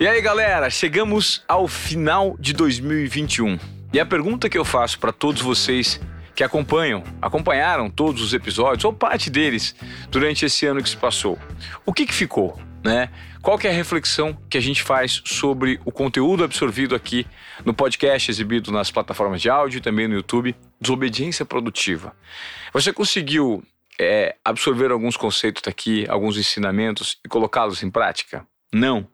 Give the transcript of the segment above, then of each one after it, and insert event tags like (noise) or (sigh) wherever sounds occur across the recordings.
E aí, galera, chegamos ao final de 2021. E a pergunta que eu faço para todos vocês que acompanham, acompanharam todos os episódios ou parte deles durante esse ano que se passou. O que, que ficou, né? Qual que é a reflexão que a gente faz sobre o conteúdo absorvido aqui no podcast exibido nas plataformas de áudio e também no YouTube, Desobediência Produtiva? Você conseguiu é, absorver alguns conceitos daqui, alguns ensinamentos e colocá-los em prática? Não.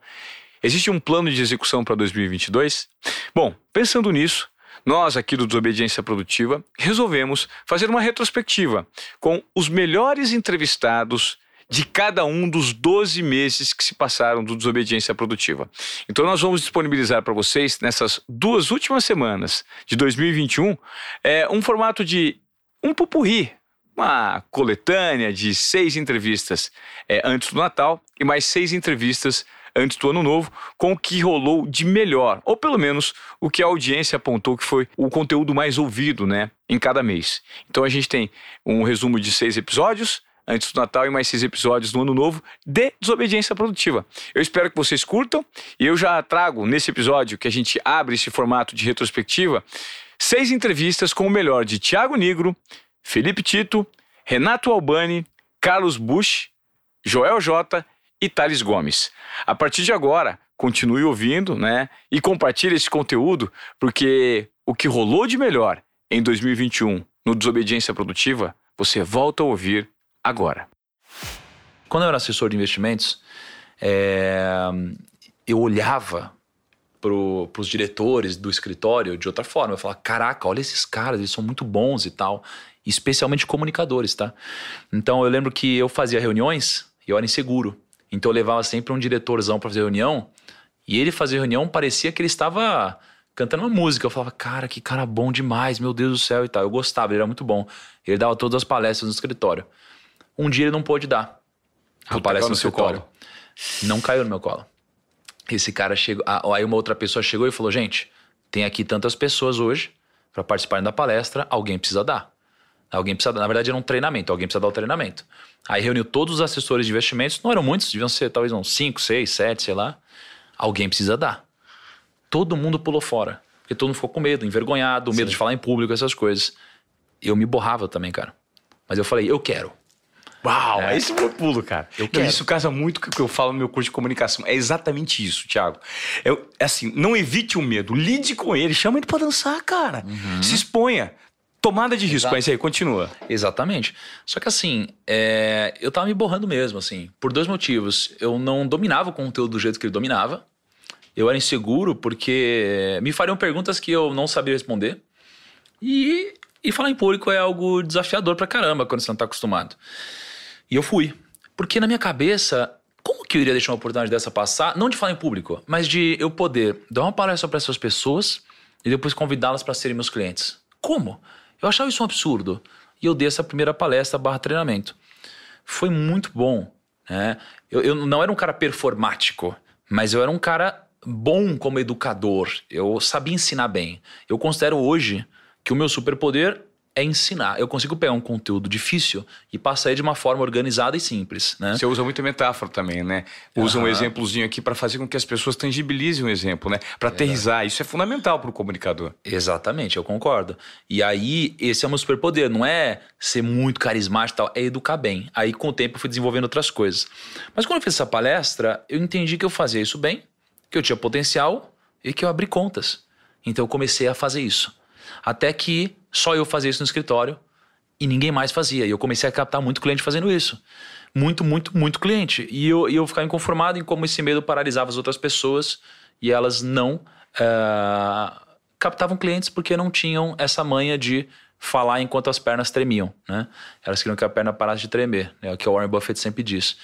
Existe um plano de execução para 2022? Bom, pensando nisso, nós aqui do Desobediência Produtiva resolvemos fazer uma retrospectiva com os melhores entrevistados de cada um dos 12 meses que se passaram do Desobediência Produtiva. Então nós vamos disponibilizar para vocês nessas duas últimas semanas de 2021 é, um formato de um pupurri, uma coletânea de seis entrevistas é, antes do Natal e mais seis entrevistas antes do ano novo, com o que rolou de melhor, ou pelo menos o que a audiência apontou que foi o conteúdo mais ouvido, né, em cada mês. Então a gente tem um resumo de seis episódios antes do Natal e mais seis episódios no Ano Novo de Desobediência Produtiva. Eu espero que vocês curtam e eu já trago nesse episódio que a gente abre esse formato de retrospectiva seis entrevistas com o melhor de Tiago Negro, Felipe Tito, Renato Albani, Carlos Bush, Joel J e Thales Gomes. A partir de agora, continue ouvindo, né? E compartilhe esse conteúdo, porque o que rolou de melhor em 2021 no Desobediência Produtiva, você volta a ouvir agora. Quando eu era assessor de investimentos, é, eu olhava para os diretores do escritório de outra forma. Eu falava, caraca, olha esses caras, eles são muito bons e tal. Especialmente comunicadores, tá? Então eu lembro que eu fazia reuniões e eu era inseguro. Então eu levava sempre um diretorzão para fazer reunião e ele fazia reunião, parecia que ele estava cantando uma música. Eu falava, cara, que cara bom demais, meu Deus do céu e tal. Eu gostava, ele era muito bom. Ele dava todas as palestras no escritório. Um dia ele não pôde dar a palestra no, seu escritório. Colo. Não caiu no meu colo. Esse cara chegou. Aí uma outra pessoa chegou e falou: gente, tem aqui tantas pessoas hoje para participarem da palestra, alguém precisa dar. Alguém precisa dar. Na verdade, era um treinamento, alguém precisa dar o treinamento. Aí reuniu todos os assessores de investimentos, não eram muitos, deviam ser talvez uns 5, 6, 7, sei lá. Alguém precisa dar. Todo mundo pulou fora. Porque todo mundo ficou com medo, envergonhado, medo Sim. de falar em público, essas coisas. Eu me borrava também, cara. Mas eu falei, eu quero. Uau, é. esse foi o pulo, cara. Eu quero. Isso casa muito com o que eu falo no meu curso de comunicação. É exatamente isso, Thiago. É assim, não evite o medo, lide com ele, chama ele pra dançar, cara. Uhum. Se exponha. Tomada de risco, Exato. mas aí, continua. Exatamente. Só que assim, é, eu tava me borrando mesmo, assim, por dois motivos. Eu não dominava o conteúdo do jeito que ele dominava. Eu era inseguro porque me fariam perguntas que eu não sabia responder. E, e falar em público é algo desafiador pra caramba quando você não tá acostumado. E eu fui. Porque na minha cabeça, como que eu iria deixar uma oportunidade dessa passar? Não de falar em público, mas de eu poder dar uma palestra para essas pessoas e depois convidá-las para serem meus clientes. Como? Eu achava isso um absurdo. E eu dei essa primeira palestra barra treinamento. Foi muito bom. Né? Eu, eu não era um cara performático, mas eu era um cara bom como educador. Eu sabia ensinar bem. Eu considero hoje que o meu superpoder é ensinar. Eu consigo pegar um conteúdo difícil e passar ele de uma forma organizada e simples, né? Você usa muito metáfora também, né? Usa uhum. um exemplozinho aqui para fazer com que as pessoas tangibilizem o exemplo, né? Para aterrizar. Isso é fundamental para o comunicador. Exatamente, eu concordo. E aí, esse é o meu superpoder. Não é ser muito carismático e tal, é educar bem. Aí, com o tempo, eu fui desenvolvendo outras coisas. Mas quando eu fiz essa palestra, eu entendi que eu fazia isso bem, que eu tinha potencial e que eu abri contas. Então, eu comecei a fazer isso. Até que só eu fazia isso no escritório e ninguém mais fazia. E eu comecei a captar muito cliente fazendo isso. Muito, muito, muito cliente. E eu, eu ficava inconformado em como esse medo paralisava as outras pessoas e elas não uh, captavam clientes porque não tinham essa manha de falar enquanto as pernas tremiam, né? Elas queriam que a perna parasse de tremer, é o que o Warren Buffett sempre diz.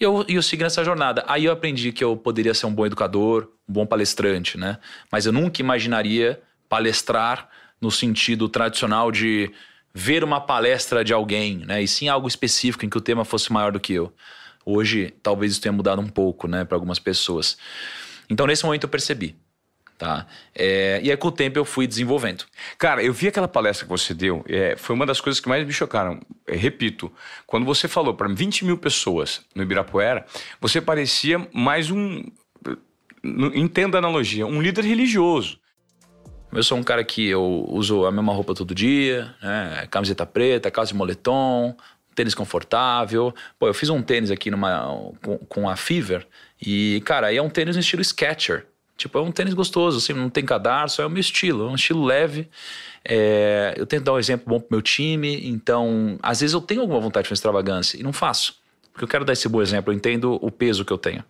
E eu, eu segui nessa jornada. Aí eu aprendi que eu poderia ser um bom educador, um bom palestrante, né? Mas eu nunca imaginaria palestrar no sentido tradicional de ver uma palestra de alguém, né? E sim algo específico em que o tema fosse maior do que eu. Hoje, talvez isso tenha mudado um pouco, né, para algumas pessoas. Então, nesse momento, eu percebi. Tá? É, e aí, com o tempo, eu fui desenvolvendo. Cara, eu vi aquela palestra que você deu, é, foi uma das coisas que mais me chocaram. É, repito, quando você falou para 20 mil pessoas no Ibirapuera, você parecia mais um entenda a analogia, um líder religioso. Eu sou um cara que eu uso a mesma roupa todo dia, né? camiseta preta, calça de moletom, tênis confortável. Pô, eu fiz um tênis aqui numa, com, com a Fever e, cara, aí é um tênis no estilo Sketcher. Tipo, é um tênis gostoso, assim, não tem cadarço, é o meu estilo, é um estilo leve. É, eu tento dar um exemplo bom pro meu time, então, às vezes eu tenho alguma vontade de fazer extravagância e não faço. Porque eu quero dar esse bom exemplo, eu entendo o peso que eu tenho.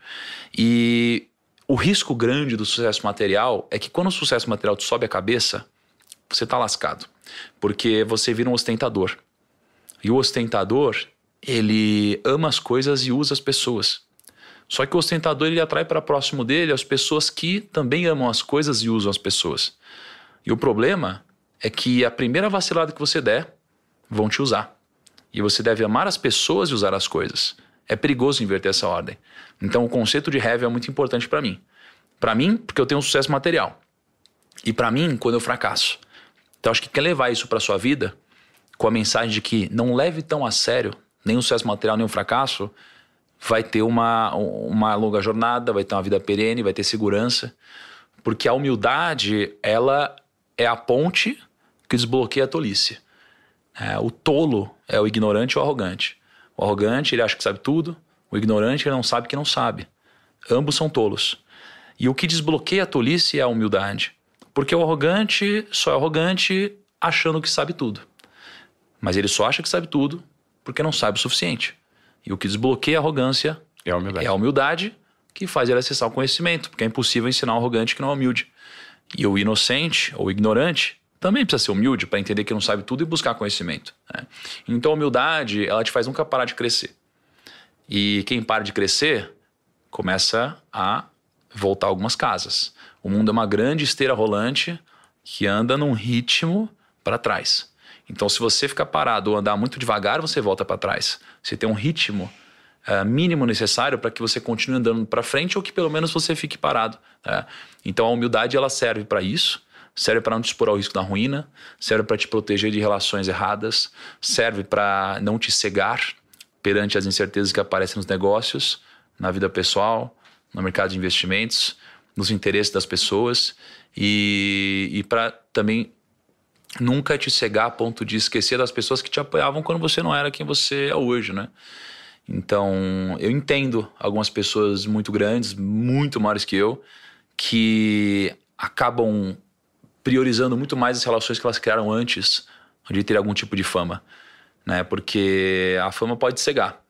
E o risco grande do sucesso material é que quando o sucesso material te sobe a cabeça, você tá lascado. Porque você vira um ostentador. E o ostentador, ele ama as coisas e usa as pessoas. Só que o ostentador ele atrai para próximo dele as pessoas que também amam as coisas e usam as pessoas. E o problema é que a primeira vacilada que você der, vão te usar. E você deve amar as pessoas e usar as coisas. É perigoso inverter essa ordem. Então o conceito de heavy é muito importante para mim. Para mim, porque eu tenho um sucesso material. E para mim, quando eu fracasso. Então acho que quer levar isso para sua vida com a mensagem de que não leve tão a sério nem o sucesso material, nem o fracasso, vai ter uma, uma longa jornada, vai ter uma vida perene, vai ter segurança. Porque a humildade, ela é a ponte que desbloqueia a tolice. É, o tolo é o ignorante ou arrogante. O arrogante, ele acha que sabe tudo. O ignorante, ele não sabe que não sabe. Ambos são tolos. E o que desbloqueia a tolice é a humildade. Porque o arrogante só é arrogante achando que sabe tudo. Mas ele só acha que sabe tudo porque não sabe o suficiente. E o que desbloqueia a arrogância é a humildade, é a humildade que faz ele acessar o conhecimento. Porque é impossível ensinar um arrogante que não é humilde. E o inocente ou ignorante também precisa ser humilde para entender que não sabe tudo e buscar conhecimento. Né? Então a humildade, ela te faz nunca parar de crescer. E quem para de crescer começa a voltar algumas casas. O mundo é uma grande esteira rolante que anda num ritmo para trás. Então, se você ficar parado ou andar muito devagar, você volta para trás. Você tem um ritmo uh, mínimo necessário para que você continue andando para frente ou que pelo menos você fique parado. Né? Então, a humildade ela serve para isso serve para não te expor ao risco da ruína, serve para te proteger de relações erradas, serve para não te cegar perante as incertezas que aparecem nos negócios, na vida pessoal, no mercado de investimentos, nos interesses das pessoas e, e para também nunca te cegar a ponto de esquecer das pessoas que te apoiavam quando você não era quem você é hoje, né? Então, eu entendo algumas pessoas muito grandes, muito maiores que eu, que acabam priorizando muito mais as relações que elas criaram antes de ter algum tipo de fama, né? Porque a fama pode cegar,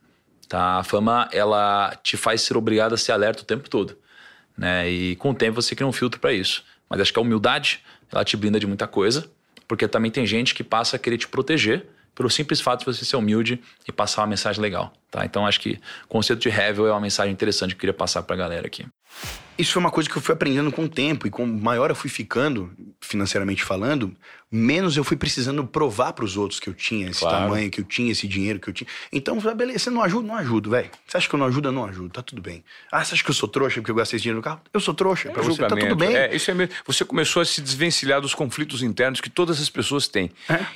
tá? A fama ela te faz ser obrigado a ser alerta o tempo todo, né? E com o tempo você cria um filtro para isso. Mas acho que a humildade ela te brinda de muita coisa, porque também tem gente que passa a querer te proteger pelo simples fato de você ser humilde e passar uma mensagem legal, tá? Então acho que o conceito de Hevel é uma mensagem interessante que eu queria passar para a galera aqui. Isso foi uma coisa que eu fui aprendendo com o tempo e com maior eu fui ficando, financeiramente falando, menos eu fui precisando provar para os outros que eu tinha esse claro. tamanho, que eu tinha esse dinheiro, que eu tinha. Então, beleza, você não ajuda? Não ajudo, velho. Você acha que eu não ajudo? Eu não ajudo, tá tudo bem. Ah, você acha que eu sou trouxa porque eu gastei esse dinheiro no carro? Eu sou trouxa, é pra você tá tudo bem. É, isso é mesmo. Você começou a se desvencilhar dos conflitos internos que todas as pessoas têm. É?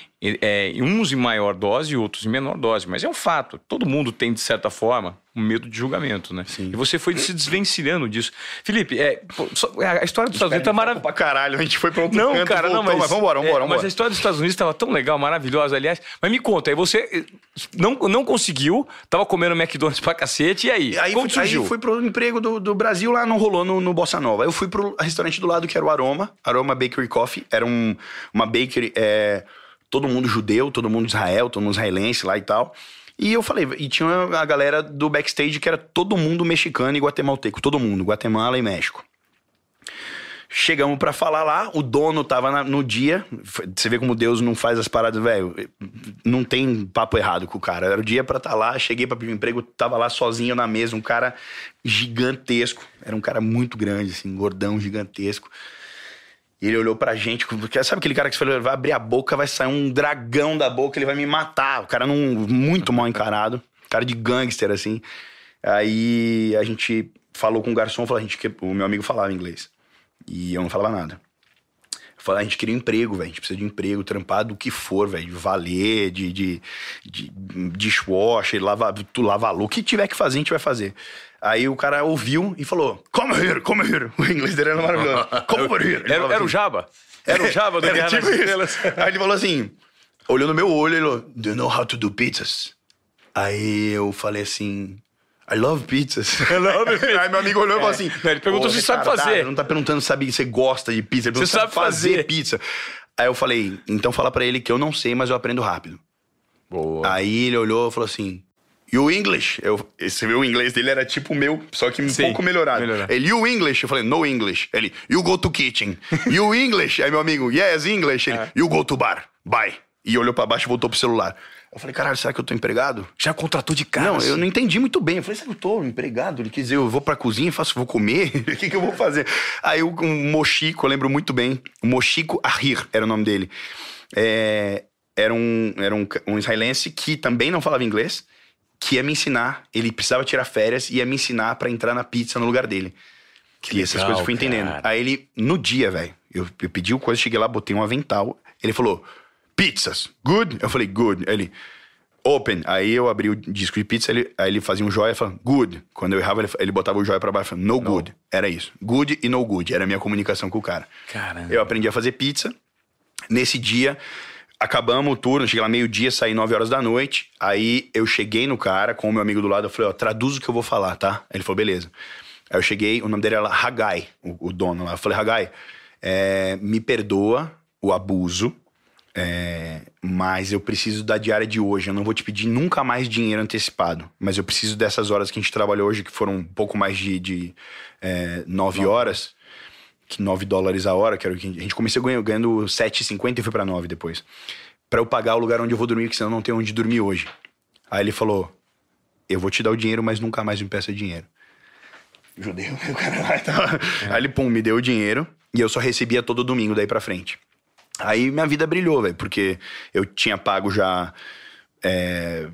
É, uns em maior dose e outros em menor dose, mas é um fato. Todo mundo tem, de certa forma, um medo de julgamento, né? Sim. E você foi se desvencilhando disso. Felipe, é, a história dos Estados Unidos tá maravilhosa. Pra caralho, a gente foi pra outro não, canto, cara, voltou, não, mas, mas vambora, vambora, é, vambora. Mas a história dos Estados Unidos estava tão legal, maravilhosa, aliás. Mas me conta, aí você eh, não, não conseguiu, tava comendo McDonald's pra cacete, e aí? aí Como fui, surgiu? Aí fui pro emprego do, do Brasil, lá não rolou no, no Bossa Nova. Eu fui pro restaurante do lado, que era o Aroma, Aroma Bakery Coffee. Era um, uma bakery, é, todo mundo judeu, todo mundo Israel, todo mundo israelense lá e tal. E eu falei, e tinha a galera do backstage que era todo mundo mexicano e guatemalteco, todo mundo, Guatemala e México. Chegamos para falar lá, o dono tava na, no dia. Você vê como Deus não faz as paradas, velho. Não tem papo errado com o cara. Era o dia para estar tá lá, cheguei para pedir um emprego, tava lá sozinho na mesa, um cara gigantesco. Era um cara muito grande, assim, gordão, gigantesco. E ele olhou pra gente, porque sabe aquele cara que você falou, vai abrir a boca, vai sair um dragão da boca, ele vai me matar. O cara não muito mal encarado, cara de gangster assim. Aí a gente falou com o garçom, falou, a gente o meu amigo falava inglês. E eu não falava nada. A gente queria um emprego, velho. A gente precisa de emprego, trampado, o que for, velho. De valer, de, de, de dishwasher, lava, tu lava o que tiver que fazer, a gente vai fazer. Aí o cara ouviu e falou: Come here, come here. (laughs) O inglês dele era maravilhoso. (laughs) Come over here. Era, era o assim. Java? Era o Java do Era Guerra tipo? (laughs) Aí ele falou assim, olhou no meu olho, ele falou, do you know how to do pizzas? Aí eu falei assim, I love pizzas. (laughs) I love Aí meu amigo olhou e falou assim, Não, ele perguntou "Ô, se sabe fazer." Não tá perguntando se sabe, você gosta de pizza, ele Você sabe fazer. pizza. Aí eu falei, então fala pra ele que eu não sei, mas eu aprendo rápido. Boa. Aí ele olhou e falou assim, You English? Eu, esse meu inglês dele era tipo o meu, só que um Sim, pouco melhorado. melhorado. Ele, you English? Eu falei, no English. Ele, you go to kitchen. (laughs) You English? Aí meu amigo, yes, English. Ele, you go to bar. Bye. E olhou pra baixo e voltou pro celular. Eu falei, caralho, será que eu tô empregado? Já contratou de cara? Não, assim. eu não entendi muito bem. Eu falei, será que eu tô empregado? Ele quis dizer, eu vou pra cozinha, faço, vou comer? (laughs) O que, que eu vou fazer? Aí o um Mochico, eu lembro muito bem. O Mochico Ahir era o nome dele. É, era um, era um, um israelense que também não falava inglês, que ia me ensinar. Ele precisava tirar férias e ia me ensinar pra entrar na pizza no lugar dele. Que e essas legal, coisas eu fui entendendo. cara. Aí ele, no dia, velho, eu, eu pedi o coisa, cheguei lá, botei um avental. Ele falou, pizzas, good? Eu falei, good. Ele, open. Aí eu abri o disco de pizza, ele, aí ele fazia um joia e falava, good. Quando eu errava, ele, ele botava o joia pra baixo e falava, no, good. Era isso. Good e no good. Era a minha comunicação com o cara. Caramba. Eu aprendi a fazer pizza. Nesse dia, acabamos o turno, cheguei lá meio-dia, saí 9 horas da noite. Aí eu cheguei no cara com o meu amigo do lado, eu falei, ó, traduz o que eu vou falar, tá? Ele falou, beleza. Aí eu cheguei, o nome dele era Hagai, o, o dono lá. Eu falei, Hagai, é, me perdoa o abuso, é, mas eu preciso da diária de hoje. Eu não vou te pedir nunca mais dinheiro antecipado, mas eu preciso dessas horas que a gente trabalhou hoje, que foram um pouco mais de, de é, 9 horas que 9 dólares a hora, que era o que a gente começou ganhando, ganhando 7,50 e foi pra 9 depois. Pra eu pagar o lugar onde eu vou dormir, porque senão eu não tenho onde dormir hoje. Aí ele falou: Eu vou te dar o dinheiro, mas nunca mais me peça dinheiro. Judeu, (laughs) o cara lá tava... Aí ele, pum, me deu o dinheiro e eu só recebia todo domingo daí pra frente. Aí minha vida brilhou, velho, porque eu tinha pago já é,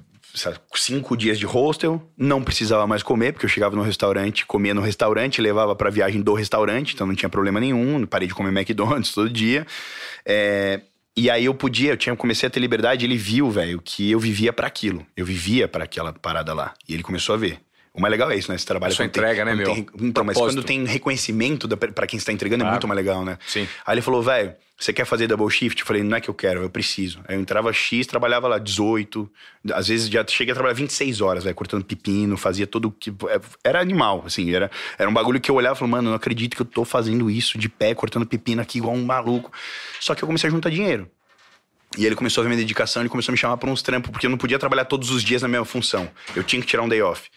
cinco dias de hostel, não precisava mais comer, porque eu chegava no restaurante, comia no restaurante, levava pra viagem do restaurante, então não tinha problema nenhum, parei de comer McDonald's (laughs) todo dia. É, e aí eu podia, eu tinha, comecei a ter liberdade, ele viu, velho, que eu vivia pra aquilo. Eu vivia pra aquela parada lá. E ele começou a ver. O mais legal é isso, né? Você trabalha tem- entrega, né, quando meu? tem- então, mas Propósito. quando tem reconhecimento da, pra quem está entregando é Claro. muito mais legal, né? Sim. Aí ele falou, velho, você quer fazer double shift? Eu falei, não é que eu quero, eu preciso. Aí eu entrava X, trabalhava lá 18, às vezes já cheguei a trabalhar 26 horas, velho, cortando pepino, fazia tudo que. Era animal, assim, era, era um bagulho que eu olhava e falava, mano, não acredito que eu tô fazendo isso de pé, cortando pepino aqui igual um maluco. Só que eu comecei a juntar dinheiro. E ele começou a ver minha dedicação, ele começou a me chamar pra uns trampos, porque eu não podia trabalhar todos os dias na mesma função. Eu tinha que tirar um day off.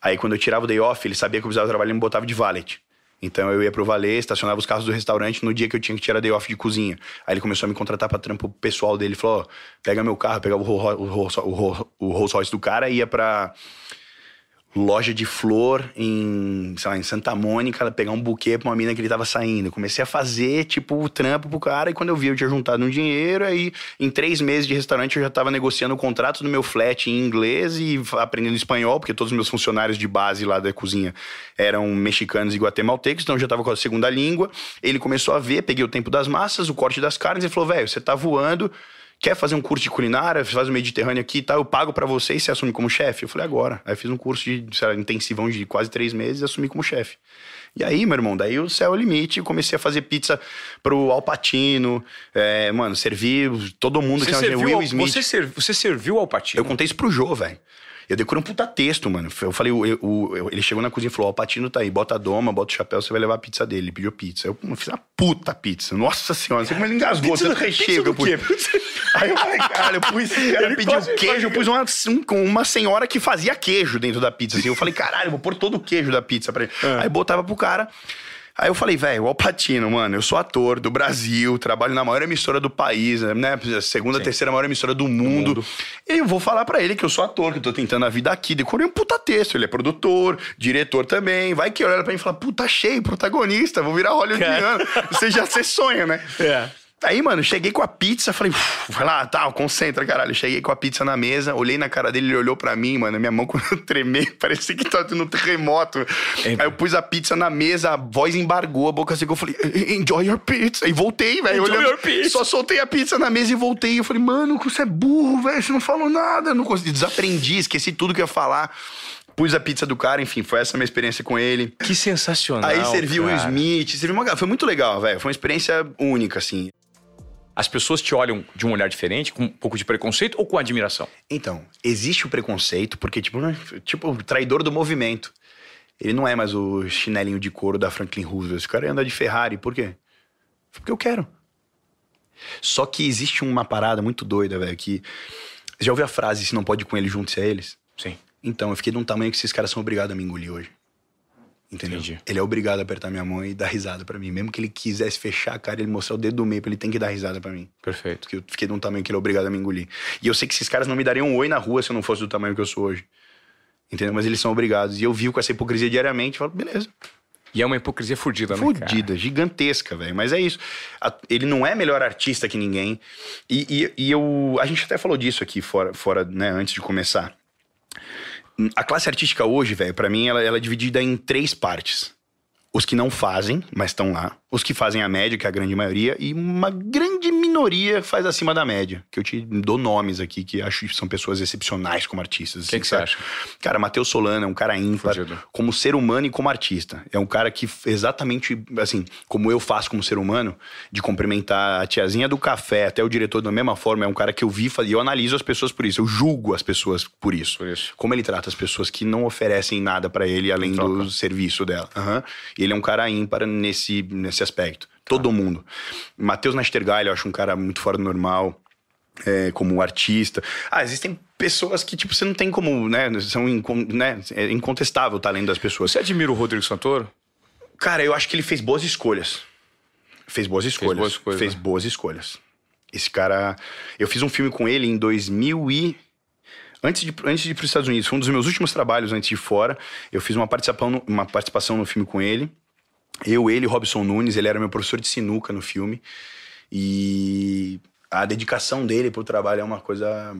Aí quando eu tirava o day off, ele sabia que eu precisava trabalhar e me botava de valet. Então eu ia pro valet, estacionava os carros do restaurante no dia que eu tinha que tirar day off de cozinha. Aí ele começou a me contratar pra trampo pessoal dele. Ele falou, ó, pega meu carro, pegava o Rolls- Royce do cara e ia pra loja de flor em, sei lá, em Santa Mônica, pegar um buquê pra uma mina que ele tava saindo. Comecei a fazer, tipo, o trampo pro cara, e quando eu vi, eu tinha juntado um dinheiro, aí em três meses de restaurante eu já tava negociando o contrato do meu flat em inglês e aprendendo espanhol, porque todos os meus funcionários de base lá da cozinha eram mexicanos e guatemaltecos, então eu já tava com a segunda língua. Ele começou a ver, peguei o tempo das massas, o corte das carnes, e falou, velho, você tá voando, quer fazer um curso de culinária, faz o Mediterrâneo aqui e tal, eu pago pra você e você assume como chefe? Eu falei, agora. Aí fiz um curso de, lá, intensivão de quase três meses e assumi como chefe. E aí, meu irmão, daí o céu é o limite, comecei a fazer pizza pro Alpatino, é, mano, servi todo mundo Você que serviu, Will Smith. você, serv- você serviu ao Patino? Eu contei isso pro Jô, velho. Eu decorei um puta texto, mano. Eu falei, o, o- ele chegou na cozinha e falou: Ó, o Patino tá aí, bota a doma, bota o chapéu, você vai levar a pizza dele. Ele pediu pizza. Eu fiz uma puta pizza. Nossa senhora, não sei como ele engasgou, Pizza tanto recheio que eu pus. Aí eu falei, caralho, eu pus. Esse cara Ele pediu queijo, eu pus uma, um- com uma senhora que fazia queijo dentro da pizza. Assim. Eu falei, caralho, eu vou pôr todo o queijo da pizza pra ele. É. Aí botava pro cara. Aí eu falei, velho, o Alpatino, mano, eu sou ator do Brasil, trabalho na maior emissora do país, né? Segunda, terceira maior emissora do mundo. E eu vou falar pra ele que eu sou ator, que eu tô tentando a vida aqui. Decorei um puta texto. Ele é produtor, diretor também. Vai que olha pra mim e fala, puta cheio, protagonista, vou virar hollywoodiano. Você já você sonha, né? É. Aí, mano, cheguei com a pizza, falei, "Uf, vai lá, tá, concentra, caralho. Cheguei com a pizza na mesa, olhei na cara dele, ele olhou pra mim, mano, minha mão (laughs) começou a tremer, (laughs) parecia que tava tendo um terremoto. Aí eu pus a pizza na mesa, a voz embargou, a boca secou, eu falei, enjoy your pizza. E voltei, velho. Enjoy olhando- your pizza. Só soltei a pizza na mesa e voltei. Eu falei, mano, você é burro, velho, você não falou nada. Não consegui, desaprendi, esqueci tudo que eu ia falar. Pus a pizza do cara, enfim, foi essa a minha experiência com ele. Que sensacional. Aí serviu o. Smith, serviu uma... Foi muito legal, velho. Foi uma experiência única, assim. As pessoas te olham de um olhar diferente, com um pouco de preconceito ou com admiração? Então, existe o preconceito, porque, tipo, né, tipo, o traidor do movimento. Ele não é mais o chinelinho de couro da Franklin Roosevelt. Esse cara anda de Ferrari. Por quê? Porque eu quero. Só que existe uma parada muito doida, velho, que... Já ouviu a frase, se não pode ir com eles, junte-se a eles? Sim. Então, eu fiquei de um tamanho que esses caras são obrigados a me engolir hoje. Entendeu? Entendi. Ele é obrigado a apertar minha mão e dar risada pra mim. Mesmo que ele quisesse fechar a cara ele mostrar o dedo do meio, ele tem que dar risada pra mim. Perfeito. Porque eu fiquei de um tamanho que ele é obrigado a me engolir. E eu sei que esses caras não me dariam um oi na rua se eu não fosse do tamanho que eu sou hoje. Entendeu? Mas eles são obrigados. E eu vivo com essa hipocrisia diariamente e falo, beleza. E é uma hipocrisia fudida, né? Fudida, gigantesca, velho. Mas é isso. A- ele não é melhor artista que ninguém. E, e- e eu. A gente até falou disso aqui fora, fora né, antes de começar. A classe artística hoje, velho, pra mim, ela, ela é dividida em três partes. Os que não fazem, mas estão lá. Os que fazem a média, que é a grande maioria. E uma grande minoria faz acima da média. Que eu te dou nomes aqui, que acho que são pessoas excepcionais como artistas. Quem assim, que você acha? Cara, Matheus Solano é um cara ímpar Fudido. como ser humano e como artista. É um cara que exatamente, assim, como eu faço como ser humano, de cumprimentar a tiazinha do café até o diretor da mesma forma, é um cara que eu vi e eu analiso as pessoas por isso. Eu julgo as pessoas por isso. Por isso. Como ele trata as pessoas que não oferecem nada pra ele além do serviço dela. E ele é um cara ímpar nesse, nesse aspecto. Todo mundo. Matheus Nastergalli, eu acho um cara muito fora do normal é, como artista. Ah, existem pessoas que, tipo, você não tem como, né? São incon- né, é incontestável o talento das pessoas. Você admira o Rodrigo Santoro? Cara, eu acho que ele fez boas escolhas. Fez boas escolhas. boas escolhas, Fez né? boas escolhas. Esse cara. Eu fiz um filme com ele em 2000 e. Antes de, antes de ir para os Estados Unidos, foi um dos meus últimos trabalhos antes de ir fora. Eu fiz uma participação, no- uma participação no filme com ele. Eu, ele Robson Nunes, ele era meu professor de sinuca no filme. E a dedicação dele pro trabalho é uma coisa.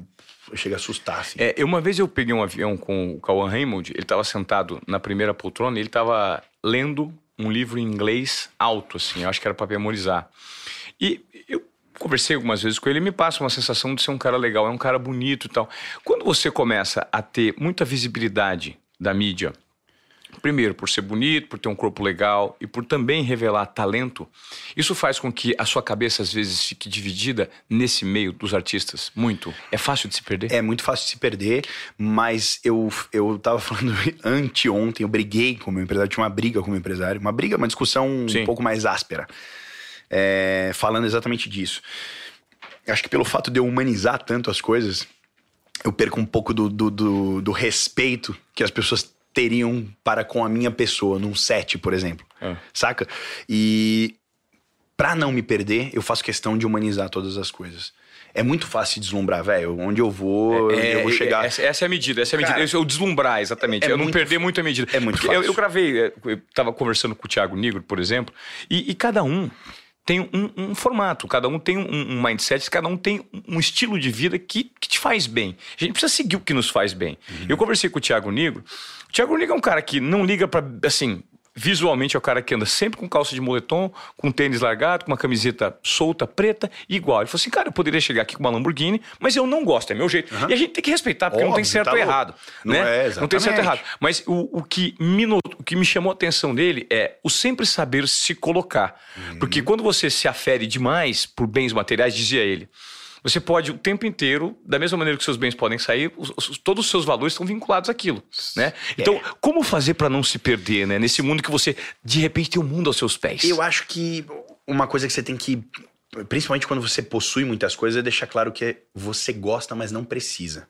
Chega a assustar, assim. É, uma vez eu peguei um avião com o Cauã Raymond, ele estava sentado na primeira poltrona e ele estava lendo um livro em inglês alto, assim, eu acho que era para memorizar. E eu conversei algumas vezes com ele me passa uma sensação de ser um cara legal, é um cara bonito e tal. Quando você começa a ter muita visibilidade da mídia, Primeiro, por ser bonito, por ter um corpo legal e por também revelar talento, isso faz com que a sua cabeça às vezes fique dividida nesse meio dos artistas. Muito. É fácil de se perder? É muito fácil de se perder, mas eu, eu tava (laughs) falando anteontem, eu briguei com o meu empresário, tinha uma briga com o meu empresário, uma briga, uma discussão Sim. um pouco mais áspera, é, falando exatamente disso. Acho que pelo fato de eu humanizar tanto as coisas, eu perco um pouco do, do, do, do respeito que as pessoas teriam para com a minha pessoa, num set, por exemplo. É. Saca? E pra não me perder, eu faço questão de humanizar todas as coisas. É muito fácil se deslumbrar, velho. Onde eu vou, eu vou chegar. Essa, essa é a medida, essa é a medida. Cara, é o deslumbrar, exatamente. é eu não perder muito a medida. é muito Porque eu, fácil. eu gravei, é, eu tava conversando com o Thiago Nigro, por exemplo, e, e cada um tem um, um formato, cada um tem um, um mindset, cada um tem um estilo de vida que, que te faz bem. A gente precisa seguir o que nos faz bem. Uhum. Eu conversei com o Thiago Nigro. O Thiago Nigro é um cara que não liga pra, assim, visualmente é o cara que anda sempre com calça de moletom, com tênis largado, com uma camiseta solta, preta, igual. Ele falou assim, cara, eu poderia chegar aqui com uma Lamborghini, mas eu não gosto, é meu jeito. E a gente tem que respeitar, porque não tem Óbvio, certo tá errado. Não né? é, não tem certo errado. Mas o, o, que me not- o que me chamou a atenção dele é o sempre saber se colocar. Uhum. Porque quando você se afere demais por bens materiais, dizia ele, você pode o tempo inteiro, da mesma maneira que seus bens podem sair, os- os- todos os seus valores estão vinculados àquilo, né? Então, como fazer para não se perder, né? Nesse mundo que você de repente tem um mundo aos seus pés. Eu acho que uma coisa que você tem que. Principalmente quando você possui muitas coisas, é deixar claro que você gosta, mas não precisa.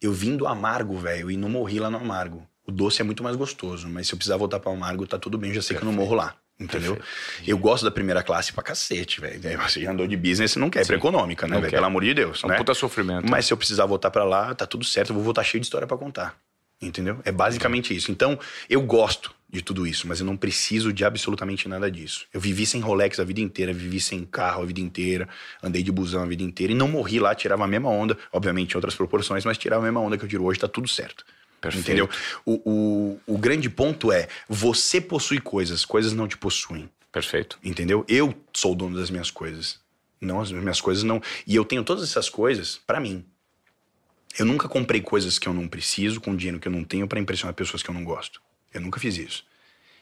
Eu vim do amargo, velho, e não morri lá no amargo. O doce é muito mais gostoso, mas se eu precisar voltar para o amargo, tá tudo bem, já sei que eu não morro lá. Entendeu? Eu gosto da primeira classe pra cacete, velho. Você já andou de business, não quer ir pra econômica, né, quer. Pelo amor de Deus. É um né? puta sofrimento. Mas se eu precisar voltar pra lá, tá tudo certo, eu vou voltar cheio de história pra contar. Entendeu? É basicamente isso. Então, eu gosto de tudo isso, mas eu não preciso de absolutamente nada disso. Eu vivi sem Rolex a vida inteira, vivi sem carro a vida inteira, andei de busão a vida inteira e não morri lá, tirava a mesma onda, obviamente em outras proporções, mas tirava a mesma onda que eu tiro hoje, tá tudo certo. Perfeito. Entendeu? O, o, o grande ponto é: você possui coisas, coisas não te possuem. Perfeito. Entendeu? Eu sou o dono das minhas coisas. Não, as minhas coisas não. E eu tenho todas essas coisas para mim. Eu nunca comprei coisas que eu não preciso com dinheiro que eu não tenho para impressionar pessoas que eu não gosto. Eu nunca fiz isso.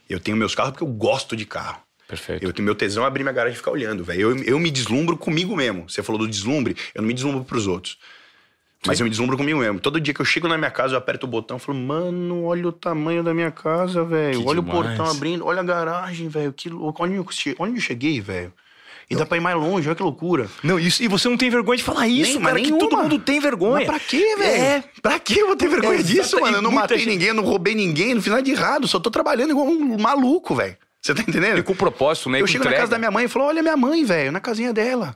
Eu tenho meus carros porque eu gosto de carro. Perfeito. Eu tenho meu tesão é abrir minha garagem e ficar olhando, velho. Eu, eu me deslumbro comigo mesmo. Você falou do deslumbre, eu não me deslumbro pros outros. Mas eu me deslumbro comigo mesmo. Todo dia que eu chego na minha casa, eu aperto o botão e falo, mano, olha o tamanho da minha casa, velho. Que Olha demais. o portão abrindo, olha a garagem, velho. Que louco. Olha onde eu cheguei, velho. E dá pra ir mais longe, olha que loucura. Não, isso, e você não tem vergonha de falar isso, Nem- cara, que todo mundo tem vergonha. Mas pra quê, velho? É. Pra quê eu vou ter vergonha Exato, disso, mano? Eu não matei gente- ninguém, eu não roubei ninguém, não fiz nada de errado. Só tô trabalhando igual um maluco, velho. Você tá entendendo? E com propósito, né? Eu chego na entrega. casa da minha mãe e falo: Olha minha mãe, velho, na casinha dela.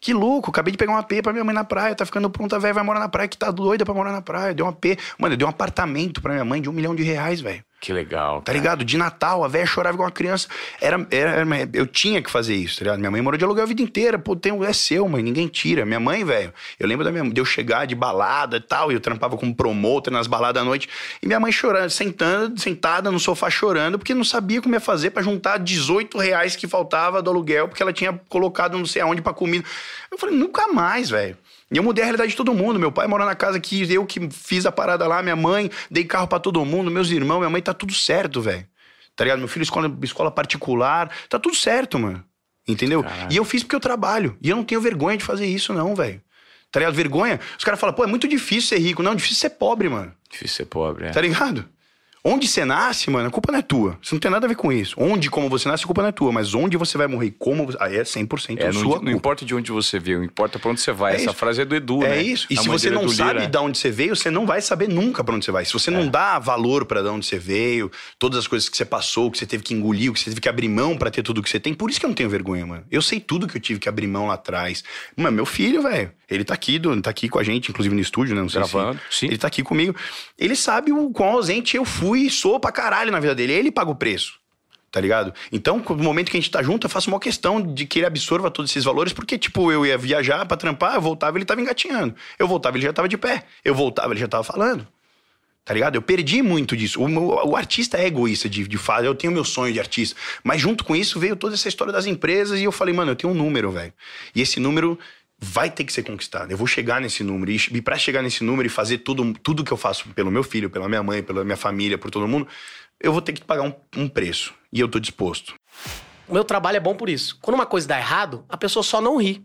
Que louco, acabei de pegar um AP pra minha mãe na praia, tá ficando pronta, velho, vai morar na praia, que tá doida pra morar na praia. Deu um AP. Mano, eu dei um apartamento pra minha mãe de um milhão de reais, velho. Que legal. Tá cara. ligado? De Natal, a velha chorava igual uma criança. Era, era, eu tinha que fazer isso, tá ligado? Minha mãe morou de aluguel a vida inteira. Pô, tem, é seu, mãe, ninguém tira. Minha mãe, velho, eu lembro da minha, de eu chegar de balada e tal, e eu trampava como promotor nas baladas à noite, e minha mãe chorando, sentando, sentada no sofá chorando, porque não sabia como ia fazer pra juntar 18 reais que faltava do aluguel, porque ela tinha colocado não sei aonde pra comida. Eu falei, nunca mais, velho. E eu mudei a realidade de todo mundo. Meu pai mora na casa que eu que fiz a parada lá, minha mãe, dei carro pra todo mundo, meus irmãos, minha mãe, tá tudo certo, velho. Tá ligado? Meu filho escola, escola particular, tá tudo certo, mano. Entendeu? E eu fiz porque eu trabalho. E eu não tenho vergonha de fazer isso, não, velho. Tá ligado? Vergonha. Os caras falam, pô, é muito difícil ser rico. Não, difícil ser pobre, mano. Difícil ser pobre, é. Tá ligado? Onde você nasce, mano, a culpa não é tua. Isso não tem nada a ver com isso. Onde como você nasce, a culpa não é tua. Mas onde você vai morrer e como você... Aí é 100% É, sua não, culpa. não importa de onde você veio, importa pra onde você vai. É Essa isso. frase é do Edu, É né? isso. E A se você é não sabe de onde você veio, você não vai saber nunca pra onde você vai. Se você É. não dá valor pra de onde você veio, todas as coisas que você passou, que você teve que engolir, que você teve que abrir mão pra ter tudo que você tem, por isso que eu não tenho vergonha, mano. Eu sei tudo que eu tive que abrir mão lá atrás. Mano, meu filho, velho, ele tá aqui, do- tá aqui com a gente, inclusive no estúdio, né? Não sei se- Gravando, sim. Ele tá aqui comigo. Ele sabe o quão ausente eu fui e sou pra caralho na vida dele. Ele paga o preço. Tá ligado? Então, no momento que a gente tá junto, eu faço uma questão de que ele absorva todos esses valores, porque, tipo, eu ia viajar pra trampar, eu voltava, ele tava engatinhando. Eu voltava, ele já tava de pé. Eu voltava, ele já tava falando. Tá ligado? Eu perdi muito disso. O, meu- o artista é egoísta de, de fato. Eu tenho meu sonho de artista. Mas junto com isso veio toda essa história das empresas e eu falei, mano, eu tenho um número, velho. E esse número vai ter que ser conquistado. Eu vou chegar nesse número. E, pra chegar nesse número e fazer tudo, tudo que eu faço pelo meu filho, pela minha mãe, pela minha família, por todo mundo, eu vou ter que pagar um, um preço. E eu tô disposto. O meu trabalho é bom por isso. Quando uma coisa dá errado, a pessoa só não ri.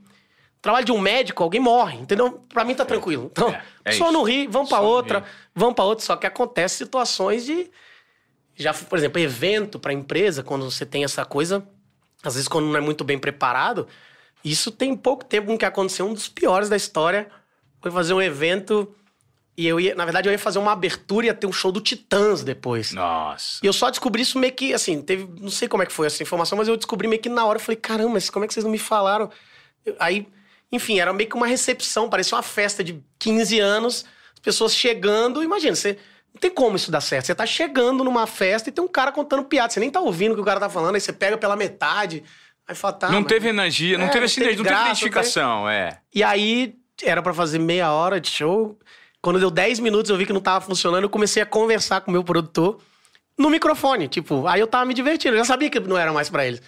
Trabalho de um médico, alguém morre, entendeu? Pra mim tá tranquilo. Então, É, é só isso. não ri, vamos pra Só não outra, vamos pra outra. Só que acontece situações de. Já, por exemplo, evento pra empresa, quando você tem essa coisa, às vezes quando não é muito bem preparado. Isso tem pouco tempo com que aconteceu. Um dos piores da história foi fazer um evento e eu ia, na verdade, eu ia fazer uma abertura e ia ter um show do Titãs depois. Nossa. E eu só descobri isso meio que, assim, teve. Não sei como é que foi essa informação, mas eu descobri meio que na hora. Eu falei, caramba, mas como é que vocês não me falaram? Aí, enfim, era meio que uma recepção, parecia uma festa de 15 anos, as pessoas chegando. Imagina, você. Não tem como isso dar certo. Você tá chegando numa festa e tem um cara contando piada. Você nem tá ouvindo o que o cara tá falando, aí você pega pela metade. Aí fala, tá. não mas- teve energia, não É, teve não sinergia, teve não teve graça, identificação, é. E aí, era pra fazer meia hora de show. Quando deu 10 minutos, eu vi que não tava funcionando. Eu comecei a conversar com o meu produtor no microfone. Tipo, aí eu tava me divertindo. Eu já sabia que não era mais pra eles.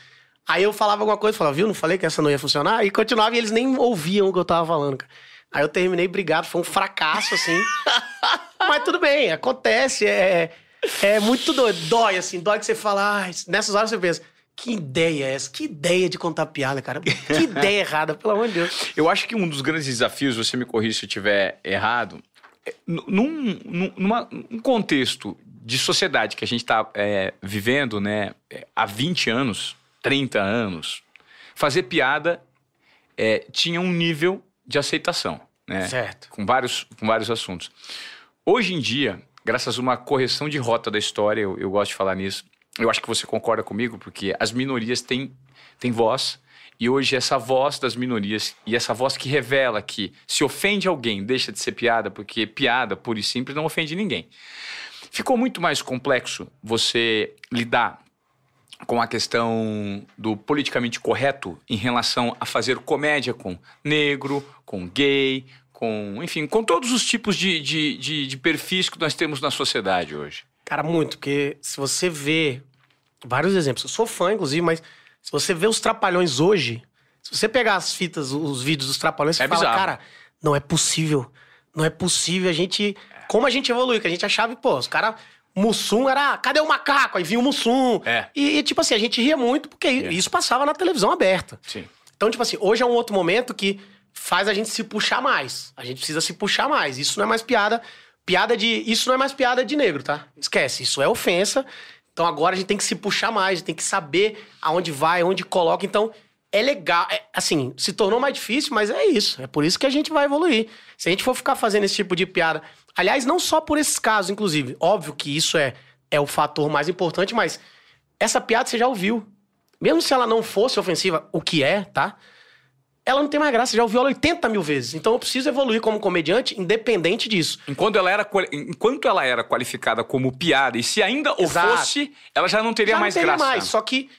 Aí eu falava alguma coisa, falava, viu, não falei que essa não ia funcionar? E continuava e eles nem ouviam o que eu tava falando, cara. Aí eu terminei brigado, foi um fracasso, assim. (laughs) Mas tudo bem, acontece, é, é muito doido. Dói, assim, dói que você fala, ai, nessas horas você pensa, que ideia é essa? Que ideia de contar piada, cara. Que (laughs) ideia errada, pelo amor de Deus. Eu acho que um dos grandes desafios, você me corrija se eu estiver errado, é, num, num, numa- num contexto de sociedade que a gente está vivendo né, é, há 20 anos, 30 anos, fazer piada é, tinha um nível de aceitação. Né? Certo. com vários, com vários assuntos. Hoje em dia, graças a uma correção de rota da história, eu, eu gosto de falar nisso, eu acho que você concorda comigo, porque as minorias têm, têm voz, e hoje essa voz das minorias, e essa voz que revela que se ofende alguém, deixa de ser piada, porque piada, pura e simples, não ofende ninguém. Ficou muito mais complexo você lidar com a questão do politicamente correto em relação a fazer comédia com negro, com gay, com, enfim, com todos os tipos de, de, de, de perfis que nós temos na sociedade hoje. Cara, muito, porque se você vê vários exemplos, eu sou fã, inclusive, mas se você vê os trapalhões hoje, se você pegar as fitas, os vídeos dos trapalhões, você É fala, bizarro. cara, não é possível. Não é possível a gente. Como a gente evoluiu, que a gente achava, pô, os caras. Mussum era. Cadê o macaco? Aí vinha o Mussum. É. E, e, tipo assim, a gente ria muito porque isso passava na televisão aberta. Sim. Então, tipo assim, hoje é um outro momento que faz a gente se puxar mais. A gente precisa se puxar mais. Isso não é mais piada. Piada de. Isso não é mais piada de negro, tá? Esquece. Isso é ofensa. Então agora a gente tem que se puxar mais, tem que saber aonde vai, onde coloca. Então, é legal. É, assim, se tornou mais difícil, mas é isso. É por isso que a gente vai evoluir. Se a gente for ficar fazendo esse tipo de piada. Aliás, não só por esses casos, inclusive. Óbvio que isso é, é o fator mais importante, mas essa piada você já ouviu. Mesmo se ela não fosse ofensiva, o que é, tá? Ela não tem mais graça, já ouviu ela 80 mil vezes. Então eu preciso evoluir como comediante, independente disso. Enquanto ela era, enquanto ela era qualificada como piada, e se ainda o fosse, ela já não teria Já mais não teria graça. mais. Só que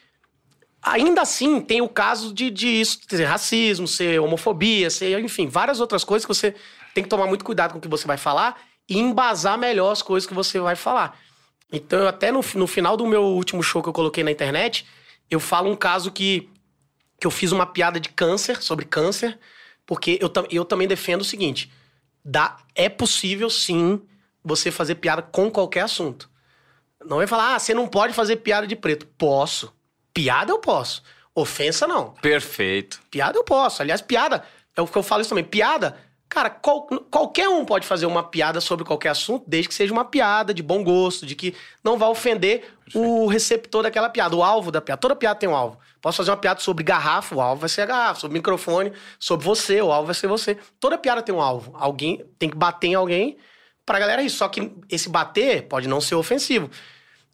ainda assim tem o caso de, de isso ser racismo, ser homofobia, ser, enfim, várias outras coisas que você tem que tomar muito cuidado com o que você vai falar e embasar melhor as coisas que você vai falar. Então, eu até no, no final do meu último show que eu coloquei na internet, eu falo um caso que, que eu fiz uma piada de câncer, sobre câncer, porque eu, eu também defendo o seguinte: dá, é possível sim você fazer piada com qualquer assunto. Não é falar, ah, você não pode fazer piada de preto. Posso. Piada eu posso. Ofensa não. Perfeito. Piada eu posso. Aliás, piada, é o que eu falo isso também. Piada, cara, qual- qualquer um pode fazer uma piada sobre qualquer assunto, desde que seja uma piada de bom gosto, de que não vai ofender o receptor daquela piada, o alvo da piada. Toda piada tem um alvo. Posso fazer uma piada sobre garrafa, o alvo vai ser a garrafa. Sobre microfone, sobre você, o alvo vai ser você. Toda piada tem um alvo. Alguém tem que bater em alguém pra galera rir. Só que esse bater pode não ser ofensivo.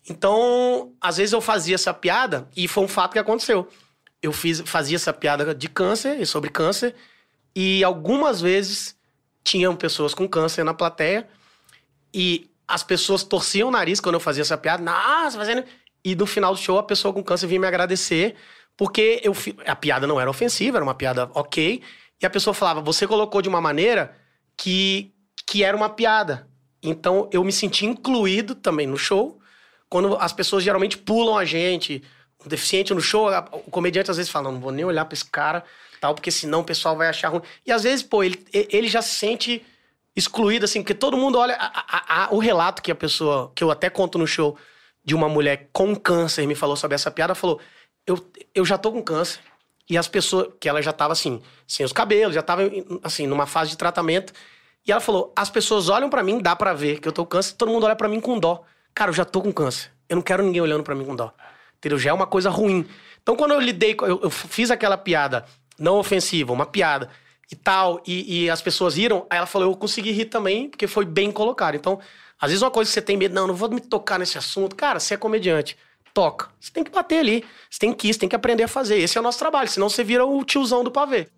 Então, às vezes eu fazia essa piada e foi um fato que aconteceu. Eu fiz, fazia essa piada de câncer e sobre câncer e algumas vezes tinham pessoas com câncer na plateia e as pessoas torciam o nariz quando eu fazia essa piada. Nossa, fazendo. E no final do show a pessoa com câncer vinha me agradecer porque eu fi- a piada não era ofensiva, era uma piada ok. E a pessoa falava: você colocou de uma maneira que, que era uma piada. Então eu me senti incluído também no show. Quando as pessoas geralmente pulam a gente, o deficiente no show, o comediante às vezes fala: não, não vou nem olhar pra esse cara, tal, porque senão o pessoal vai achar ruim. E às vezes, pô, ele, ele já se sente excluído, assim, porque todo mundo olha. a- a- a- o relato que a pessoa, que eu até conto no show, de uma mulher com câncer me falou sobre essa piada, falou: eu, eu já tô com câncer. E as pessoas, que ela já tava assim, sem os cabelos, já tava assim, numa fase de tratamento. E ela falou: as pessoas olham pra mim, dá pra ver que eu tô com câncer, todo mundo olha pra mim com dó. Cara, eu já tô com câncer. Eu não quero ninguém olhando pra mim com dó. Entendeu? Já é uma coisa ruim. Então, quando eu lidei, eu, eu fiz aquela piada não ofensiva, uma piada e tal, e, e as pessoas riram, aí ela falou: eu consegui rir também, porque foi bem colocado. Então, às vezes uma coisa que você tem medo, não, não vou me tocar nesse assunto. Cara, você é comediante. Toca. Você tem que bater ali. Você tem que ir, você tem que aprender a fazer. Esse é o nosso trabalho, senão você vira o tiozão do pavê.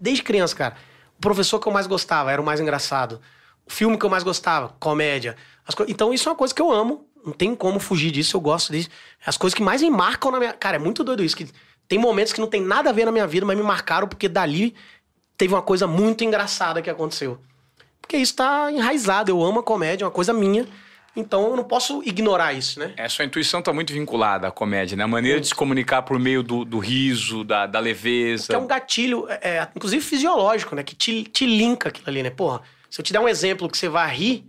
Desde criança, cara. O professor que eu mais gostava era o mais engraçado. O filme que eu mais gostava, comédia. Co- Então, isso é uma coisa que eu amo. Não tem como fugir disso, eu gosto disso. As coisas que mais me marcam na minha. Cara, é muito doido isso. Que tem momentos que não tem nada a ver na minha vida, mas me marcaram porque dali teve uma coisa muito engraçada que aconteceu. Porque isso tá enraizado. Eu amo a comédia, é uma coisa minha. Então eu não posso ignorar isso, né? É, sua intuição tá muito vinculada à comédia, né? A maneira de se comunicar por meio do, do riso, da, da leveza. Que é um gatilho, é, é, inclusive fisiológico, né? Que te, te linka aquilo ali, né? Porra, se eu te der um exemplo que você vai rir,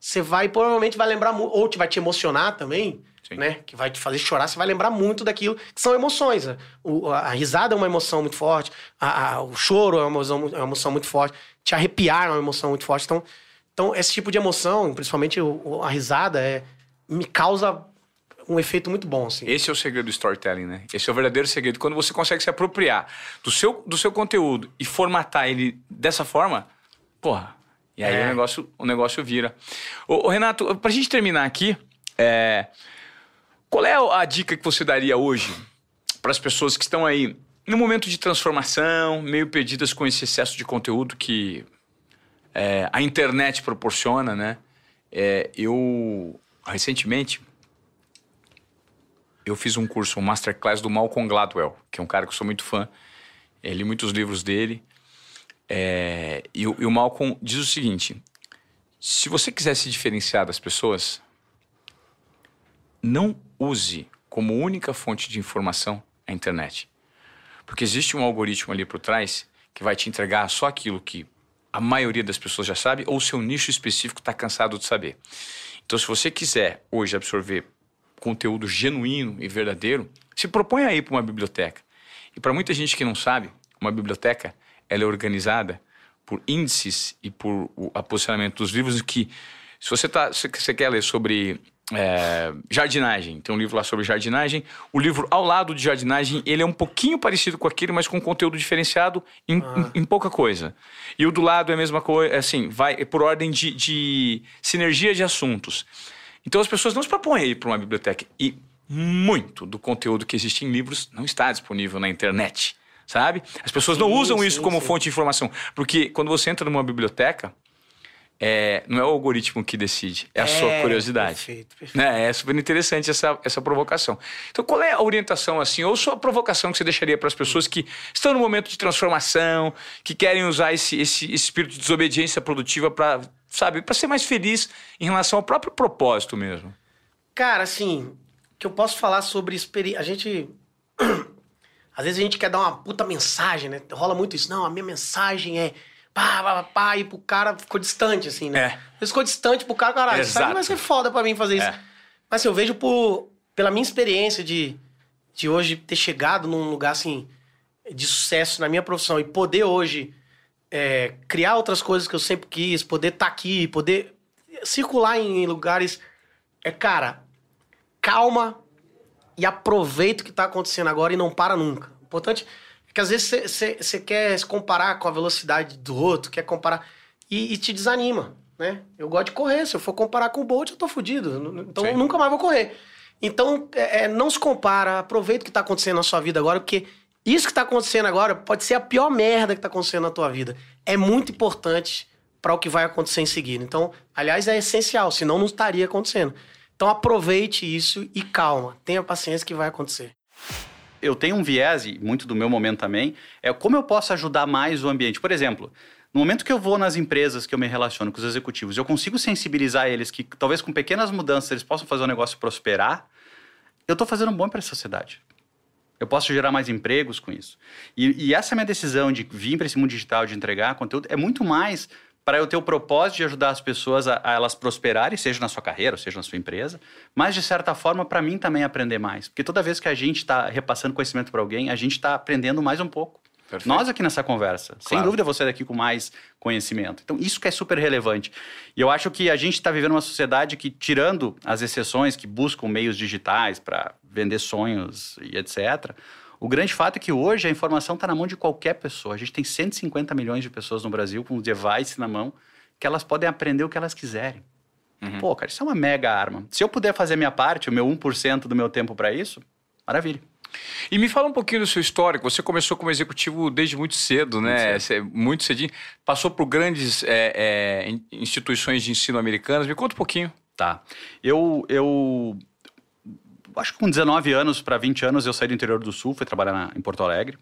você vai, provavelmente vai lembrar ou te vai te emocionar também, Sim. né? Que vai te fazer chorar, você vai lembrar muito daquilo, que são emoções. né? O- a, a risada é uma emoção muito forte, a- a- o choro é uma, emoção, é uma emoção muito forte, te arrepiar é uma emoção muito forte. Então, então esse tipo de emoção, principalmente o- a risada, é, me causa um efeito muito bom, assim. Esse é o segredo do storytelling, né? Esse é o verdadeiro segredo. Quando você consegue se apropriar do seu, do seu conteúdo e formatar ele dessa forma, porra, e aí É. o, negócio, o negócio vira. Ô, ô, Renato, pra gente terminar aqui, é, qual é a dica que você daria hoje para as pessoas que estão aí no momento de transformação, meio perdidas com esse excesso de conteúdo que é, a internet proporciona, né? É, eu, recentemente, eu fiz um curso, um masterclass do Malcolm Gladwell, que é um cara que eu sou muito fã. Eu li muitos livros dele. É, e, e o Malcolm diz o seguinte: se você quiser se diferenciar das pessoas, não use como única fonte de informação a internet. Porque existe um algoritmo ali por trás que vai te entregar só aquilo que a maioria das pessoas já sabe ou seu nicho específico está cansado de saber. Então, se você quiser hoje absorver conteúdo genuíno e verdadeiro, se propõe aí para uma biblioteca. E para muita gente que não sabe, uma biblioteca ela é organizada por índices e por o a posicionamento dos livros que se você tá se você quer ler sobre é, jardinagem, tem um livro lá sobre jardinagem. O livro ao lado de jardinagem, ele é um pouquinho parecido com aquele, mas com conteúdo diferenciado em, em- em pouca coisa. E o do lado é a mesma coisa, assim, vai é por ordem de, de sinergia de assuntos. Então as pessoas não se propõem a ir para uma biblioteca. E muito do conteúdo que existe em livros não está disponível na internet, sabe? As pessoas não Sim, usam sim, isso como fonte de informação. Porque quando você entra numa biblioteca, é, não é o algoritmo que decide, é a sua É, curiosidade. Perfeito, perfeito. Né? É super interessante essa, essa provocação. Então, qual é a orientação, assim, ou sua provocação que você deixaria para as pessoas que estão no momento de transformação, que querem usar esse, esse, esse espírito de desobediência produtiva para, sabe, para ser mais feliz em relação ao próprio propósito mesmo? Cara, assim, que eu posso falar sobre experiência. A gente. Às vezes a gente quer dar uma puta mensagem, né? Rola muito isso. Não, a minha mensagem é. Pá, pá, pá, pá, e pro cara ficou distante, assim, né? É. Às vezes ficou distante pro cara, caralho, isso aí Exato. vai ser foda pra mim fazer isso. É. Mas assim, eu vejo por, pela minha experiência de, de hoje ter chegado num lugar, assim, de sucesso na minha profissão e poder hoje é, criar outras coisas que eu sempre quis, poder estar aqui, poder circular em lugares. É, cara, calma e aproveita o que tá acontecendo agora e não para nunca. O importante é que às vezes você quer se comparar com a velocidade do outro, quer comparar. E, e te desanima, né? Eu gosto de correr. Se eu for comparar com o Bolt, eu tô fudido. Então Sim. eu nunca mais vou correr. Então, é, é, não se compara, aproveita o que tá acontecendo na sua vida agora, porque isso que tá acontecendo agora pode ser a pior merda que tá acontecendo na tua vida. É muito importante para o que vai acontecer em seguida. Então, aliás, é essencial, senão não estaria acontecendo. Então aproveite isso e calma, tenha paciência que vai acontecer. eu tenho um viés, muito do meu momento também, é como eu posso ajudar mais o ambiente. Por exemplo, no momento que eu vou nas empresas que eu me relaciono com os executivos, eu consigo sensibilizar eles que talvez com pequenas mudanças eles possam fazer o negócio prosperar, eu estou fazendo um bom para a sociedade. Eu posso gerar mais empregos com isso. E, e essa minha decisão de vir para esse mundo digital, de entregar conteúdo, é muito mais para eu ter o propósito de ajudar as pessoas a, a elas prosperarem, seja na sua carreira, seja na sua empresa, mas de certa forma para mim também aprender mais. Porque toda vez que a gente está repassando conhecimento para alguém, a gente está aprendendo mais um pouco. Perfeito. Nós aqui nessa conversa, sem Claro. dúvida você daqui com mais conhecimento. Então, isso que é super relevante. E eu acho que a gente está vivendo uma sociedade que, tirando as exceções que buscam meios digitais para vender sonhos e etc., o grande fato é que hoje a informação está na mão de qualquer pessoa. A gente tem 150 milhões de pessoas no Brasil com um device na mão que elas podem aprender o que elas quiserem. Pô, cara, isso é uma mega arma. Se eu puder fazer minha parte, o meu 1% do meu tempo para isso, maravilha. E me fala um pouquinho do seu histórico. Você começou como executivo desde muito cedo, né? Muito Você- Muito cedinho. Passou por grandes é, é, in- instituições de ensino americanas. Me conta um pouquinho. Tá. Eu, eu acho que com 19 anos para 20 anos eu saí do interior do Sul, fui trabalhar na- em Porto Alegre.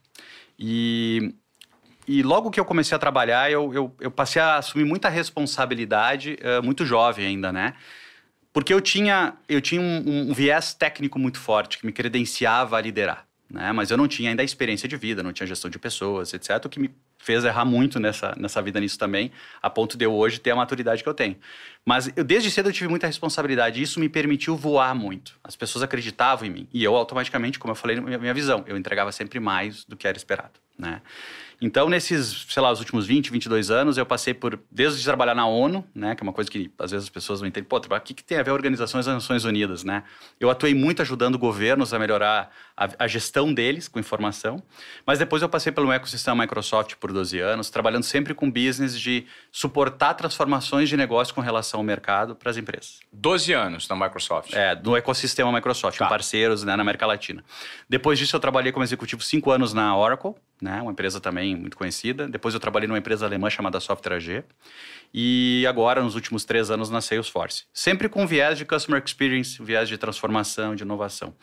E, e logo que eu comecei a trabalhar, eu, eu, eu passei a assumir muita responsabilidade, eh, muito jovem ainda, né? Porque eu tinha, eu tinha um, um viés técnico muito forte que me credenciava a liderar. Né? Mas eu não tinha ainda a experiência de vida, não tinha gestão de pessoas, etc. O que me fez errar muito nessa, nessa vida nisso também, a ponto de eu hoje ter a maturidade que eu tenho. Mas eu, desde cedo eu tive muita responsabilidade e isso me permitiu voar muito. As pessoas acreditavam em mim. E eu automaticamente, como eu falei na minha, visão, eu entregava sempre mais do que era esperado. Né? Então, nesses, sei lá, os últimos 20, 22 anos, eu passei por, desde trabalhar na ONU, né, que é uma coisa que às vezes as pessoas não entendem, pô, o que, que tem a ver organizações das Nações Unidas, né? Eu atuei muito ajudando governos a melhorar a, a gestão deles com informação, mas depois eu passei pelo ecossistema Microsoft por 12 anos, trabalhando sempre com business de suportar transformações de negócio com relação ao mercado para as empresas. 12 anos na Microsoft. É, do ecossistema Microsoft, Tá. com parceiros né, na América Latina. Depois disso, eu trabalhei como executivo cinco anos na Oracle, né, uma empresa também muito conhecida. Depois, eu trabalhei numa empresa alemã chamada Software AG. E agora, nos últimos três anos, na Salesforce. Sempre com viés de customer experience, viés de transformação, de inovação.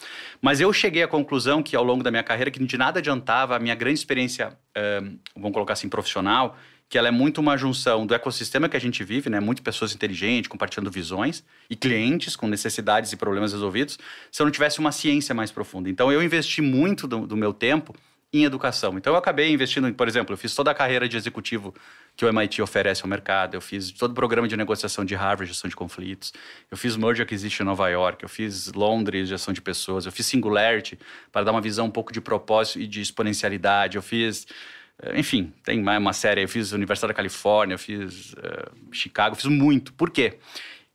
Mas eu cheguei à conclusão que, ao longo da minha carreira, que de nada adiantava a minha grande experiência, eh, vamos colocar assim, profissional, que ela é muito uma junção do ecossistema que a gente vive, né? Muitas pessoas inteligentes, compartilhando visões, e clientes com necessidades e problemas resolvidos, se eu não tivesse uma ciência mais profunda. Então, eu investi muito do, do meu tempo em educação. Então, eu acabei investindo, por exemplo, eu fiz toda a carreira de executivo que o MIT oferece ao mercado, eu fiz todo o programa de negociação de Harvard, gestão de conflitos, eu fiz Merge Acquisition em Nova York, eu fiz Londres, gestão de pessoas, eu fiz Singularity, para dar uma visão um pouco de propósito e de exponencialidade, eu fiz... eh, Enfim, tem mais uma série. Eu fiz Universidade da Califórnia, eu fiz eh, Chicago, fiz muito. Por quê?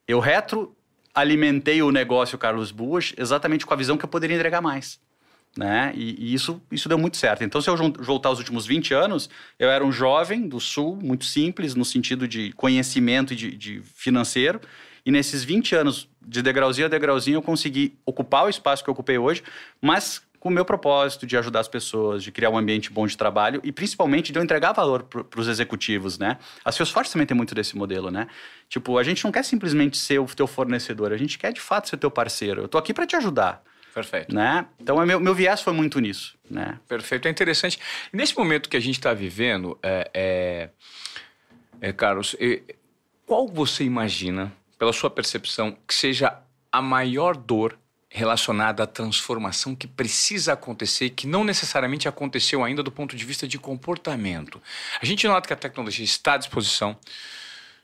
Eu retroalimentei o negócio Carlos Bush exatamente com a visão que eu poderia entregar mais. Né? E, e isso, isso deu muito certo. Então, se eu voltar os últimos 20 anos, eu era um jovem do Sul, muito simples, no sentido de conhecimento e de, de financeiro. E nesses 20 anos, de degrauzinho a degrauzinho, eu consegui ocupar o espaço que eu ocupei hoje, mas com o meu propósito de ajudar as pessoas, de criar um ambiente bom de trabalho e principalmente de eu entregar valor para os executivos, né? A Salesforce também tem muito desse modelo, né? Tipo, a gente não quer simplesmente ser o teu fornecedor, a gente quer de fato ser teu parceiro. Eu tô aqui para te ajudar, Perfeito. né? Então, é meu, meu viés foi muito nisso, né? Perfeito, é interessante. Nesse momento que a gente está vivendo, é, é, é, Carlos, qual você imagina, pela sua percepção, que seja a maior dor relacionada à transformação que precisa acontecer, que não necessariamente aconteceu ainda do ponto de vista de comportamento? A gente nota que a tecnologia está à disposição,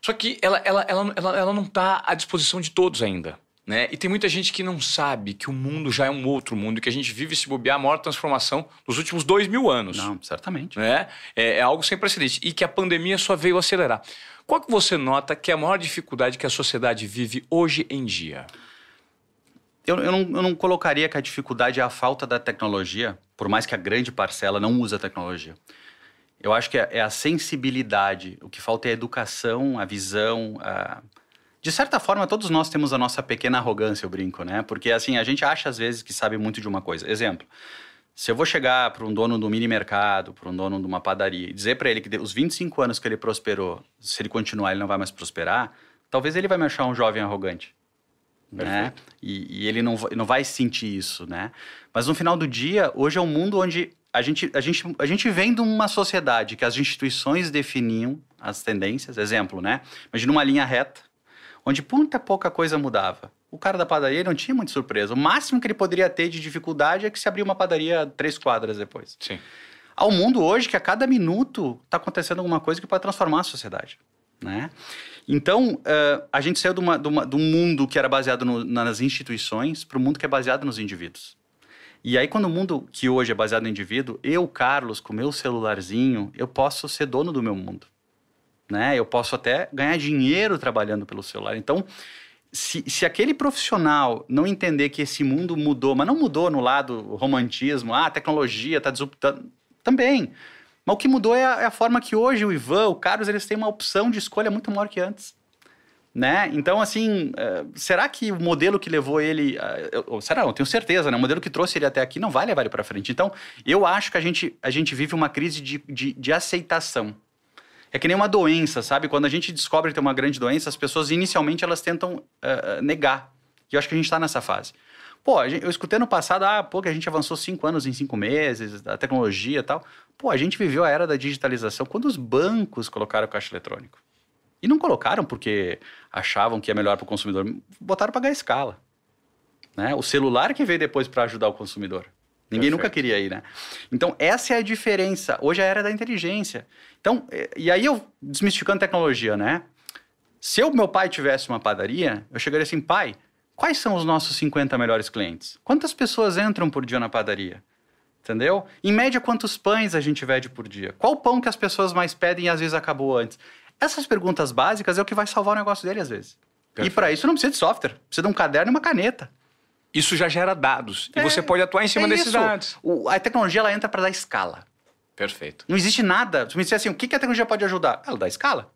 só que ela, ela, ela, ela, ela não está à disposição de todos ainda. Né? E tem muita gente que não sabe que o mundo já é um outro mundo, que a gente vive se bobear a maior transformação dos últimos dois mil anos. Não, certamente. Né? É, é algo sem precedente. E que a pandemia só veio acelerar. Qual que você nota que é a maior dificuldade que a sociedade vive hoje em dia? Eu, eu, não, eu não colocaria que a dificuldade é a falta da tecnologia, por mais que a grande parcela não use a tecnologia. Eu acho que é, é a sensibilidade. O que falta é a educação, a visão. A... De certa forma, todos nós temos a nossa pequena arrogância, eu brinco, né? Porque assim, a gente acha às vezes que sabe muito de uma coisa. Exemplo. Se eu vou chegar para um dono do mini mercado, para um dono de uma padaria, e dizer para ele que os 25 anos que ele prosperou, se ele continuar, ele não vai mais prosperar, talvez ele vai me achar um jovem arrogante. Né? E, e ele não, não vai sentir isso, né? Mas no final do dia, hoje é um mundo onde a gente, a gente, a gente vem de uma sociedade que as instituições definiam as tendências. Exemplo, né? Imagina uma linha reta, onde muita pouca coisa mudava. O cara da padaria não tinha muita surpresa. O máximo que ele poderia ter de dificuldade é que se abrir uma padaria três quadras depois. Sim. Ao mundo hoje que a cada minuto está acontecendo alguma coisa que pode transformar a sociedade, né? Então, eh, a gente saiu de, uma, de, uma- de um mundo que era baseado no- nas instituições para um mundo que é baseado nos indivíduos. E aí, quando o mundo que hoje é baseado no indivíduo, eu, Carlos, com meu celularzinho, eu posso ser dono do meu mundo. Né? Eu posso até ganhar dinheiro trabalhando pelo celular. Então, se, se aquele profissional não entender que esse mundo mudou, mas não mudou no lado romantismo, ah, a tecnologia está disruptando, também. Mas o que mudou é a, é a forma que hoje o Ivan, o Carlos, eles têm uma opção de escolha muito maior que antes. Né? Então, assim, eh, será que o modelo que levou ele. eu- será? Eu tenho certeza, né? O modelo que trouxe ele até aqui não vai levar ele para frente. Então, eu acho que a gente, a gente vive uma crise de, de, de aceitação. É que nem uma doença, sabe? Quando a gente descobre que tem uma grande doença, as pessoas inicialmente elas tentam eh, negar. E eu acho que a gente está nessa fase. Pô, a eu escutei no passado, ah, pô, que a gente avançou cinco anos em cinco meses, a tecnologia e tal. Pô, a gente viveu a era da digitalização quando os bancos colocaram o caixa eletrônico. E não colocaram porque achavam que é melhor para o consumidor, botaram para ganhar escala. Né? O celular que veio depois para ajudar o consumidor. Ninguém nunca Perfeito. queria ir, né? Então, essa é a diferença. Hoje é a era da inteligência. Então, eh, e aí eu desmistificando tecnologia, né? Se eu, meu pai tivesse uma padaria, eu chegaria assim, pai, quais são os nossos 50 melhores clientes? Quantas pessoas entram por dia na padaria? Entendeu? Em média, quantos pães a gente vende por dia? Qual pão que as pessoas mais pedem e às vezes acabou antes? Essas perguntas básicas é o que vai salvar o negócio dele às vezes. E Perfeito. para isso não precisa de software, precisa de um caderno e uma caneta. Isso já gera dados. E É, você pode atuar em cima É desses isso. dados. O- a tecnologia ela entra para dar escala. Perfeito. Não existe nada. Se me disser assim, o que que a tecnologia pode ajudar? Ela dá escala.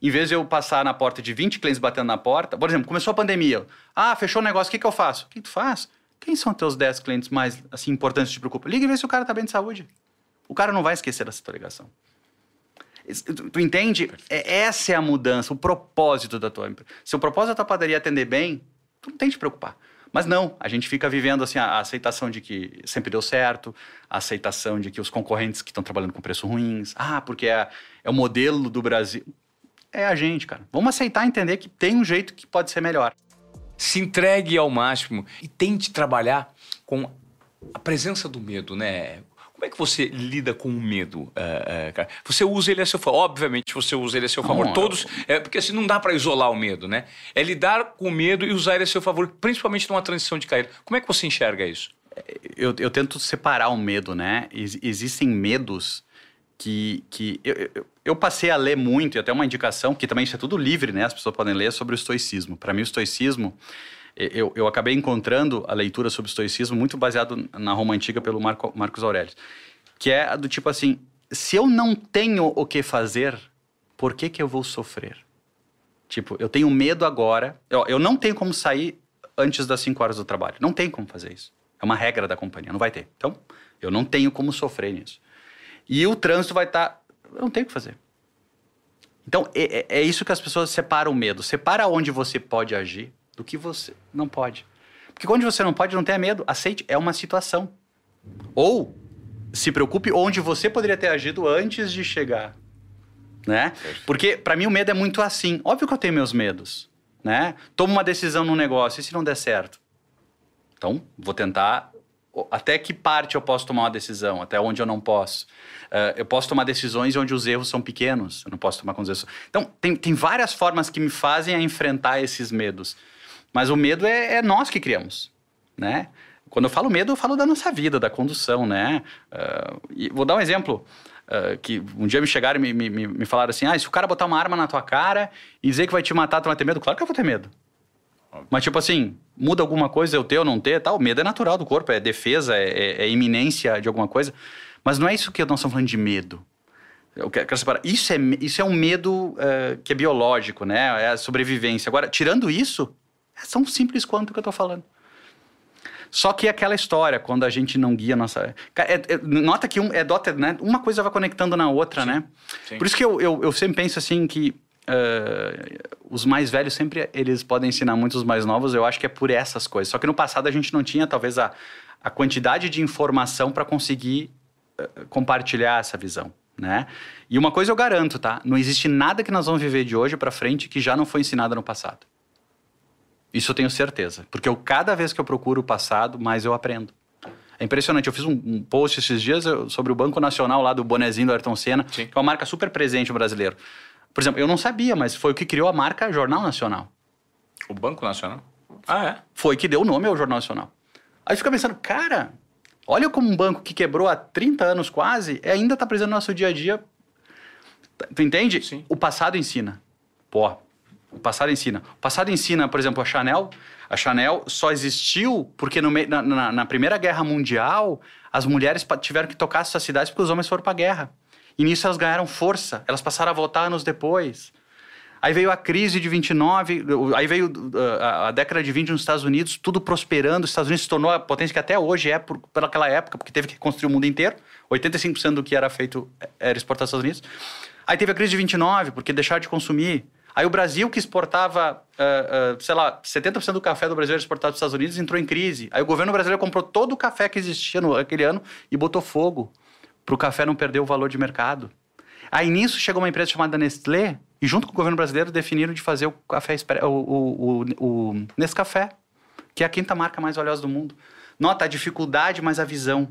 Em vez de eu passar na porta de 20 clientes batendo na porta, por exemplo, começou a pandemia. Ah, fechou o negócio, o que, que eu faço? O que tu faz? Quem são teus 10 clientes mais assim importantes que te preocupam? Liga e vê se o cara tá bem de saúde. O cara não vai esquecer dessa tua ligação. Tu, tu entende? É, essa é a mudança, o propósito da tua empresa. Se o propósito da tua padaria é atender bem, tu não tem que te preocupar. Mas não, a gente fica vivendo assim a, aceitação de que sempre deu certo, a aceitação de que os concorrentes que estão trabalhando com preço ruins, ah, porque é, é o modelo do Brasil. É a gente, cara. Vamos aceitar entender que tem um jeito que pode ser melhor. se entregue ao máximo e tente trabalhar com a presença do medo, né? Como é que você lida com o medo, é, é, cara? Você usa ele a seu favor. Obviamente, você usa ele a seu favor. Não, Todos. É, porque assim, não dá para isolar o medo, né? É lidar com o medo e usar ele a seu favor, principalmente numa transição de carreira. Como é que você enxerga isso? eu, eu tento separar o medo, né? Ex- existem medos que, que eu, eu, eu passei a ler muito, e até uma indicação, que também isso é tudo livre, né? As pessoas podem ler sobre o estoicismo. Para mim, o estoicismo, eu, eu acabei encontrando a leitura sobre o estoicismo muito baseado na Roma Antiga pelo Marco, Marcos Aurélio, que é do tipo assim: se eu não tenho o que fazer, por que, que eu vou sofrer? Tipo, eu tenho medo agora, eu, eu não tenho como sair antes das 5 horas do trabalho. Não tem como fazer isso. É uma regra da companhia, não vai ter. Então, eu não tenho como sofrer nisso. E o trânsito vai estar. eu não tenho o que fazer. Então, é, é- é isso que as pessoas separam o medo. Separa onde você pode agir do que você não pode. Porque onde você não pode, não tenha medo. Aceite, é uma situação. Ou se preocupe onde você poderia ter agido antes de chegar. Né? Porque, para mim, o medo é muito assim. Óbvio que eu tenho meus medos. Né? Tomo uma decisão num negócio, e se não der certo? Então, vou tentar. Até que parte eu posso tomar uma decisão, até onde eu não posso. Eh, eu posso tomar decisões onde os erros são pequenos, eu não posso tomar com os erros. Então, tem, tem várias formas que me fazem a enfrentar esses medos. Mas o medo é, é nós que criamos, né? Quando eu falo medo, eu falo da nossa vida, da condução, né? E vou dar um exemplo. eh, que um dia me chegaram e me, me, me falaram assim: ah, se o cara botar uma arma na tua cara e dizer que vai te matar, tu vai ter medo? Claro que eu vou ter medo. Mas, tipo assim, muda alguma coisa eu ter ou não ter, tal. O medo é natural do corpo, é defesa, é, é- é iminência de alguma coisa. Mas não é isso que nós estamos falando de medo. Eu quero, quero separar. Isso é, isso é um medo eh, que é biológico, né? É a sobrevivência. Agora, tirando isso, é tão simples quanto o que eu tô falando. Só que é aquela história, quando a gente não guia a nossa. É- é- nota que um, é dota, né? uma coisa vai conectando na outra, né? sim. Por isso que eu, eu, eu sempre penso assim que eh, os mais velhos sempre eles podem ensinar muito os mais novos. Eu acho que é por essas coisas. Só que no passado a gente não tinha talvez a, a quantidade de informação para conseguir eh, compartilhar essa visão, né? E uma coisa eu garanto, tá? Não existe nada que nós vamos viver de hoje para frente que já não foi ensinado no passado. Isso eu tenho certeza, porque eu cada vez que eu procuro o passado, mais eu aprendo. É impressionante. Eu fiz um, um post esses dias sobre o Banco Nacional lá do bonezinho do Ayrton Senna, Sim. que é uma marca super presente no brasileiro. Por exemplo, eu não sabia, mas foi o que criou a marca Jornal Nacional. O Banco Nacional? Ah, é? Foi que deu o nome ao Jornal Nacional. Aí fica pensando, cara, olha como um banco que quebrou há 30 anos quase, ainda está presente no nosso dia a dia. Tu entende? Sim. O passado ensina. Pô, o passado ensina. O passado ensina, por exemplo, a Chanel. A Chanel só existiu porque no na, na- na Primeira Guerra Mundial as mulheres tiveram que tocar suas cidades porque os homens foram para a guerra. E nisso elas ganharam força. Elas passaram a votar anos depois. Aí veio a crise de 29, aí veio uh, a, década de 20 nos Estados Unidos, tudo prosperando. Os Estados Unidos se tornou a potência que até hoje é por, pelaquela época, porque teve que reconstruir o mundo inteiro. 85% do que era feito era exportado aos Estados Unidos. Aí teve a crise de 29, porque deixaram de consumir. Aí o Brasil, que exportava, uh, uh, sei lá, 70% do café do Brasil era exportado para os Estados Unidos, entrou em crise. Aí o governo brasileiro comprou todo o café que existia no, naquele ano e botou fogo para o café não perder o valor de mercado. Aí nisso chegou uma empresa chamada Nestlé e junto com o governo brasileiro definiram de fazer o café o, o, o, o Nescafé, que é a quinta marca mais valiosa do mundo. Nota a dificuldade, mas a visão.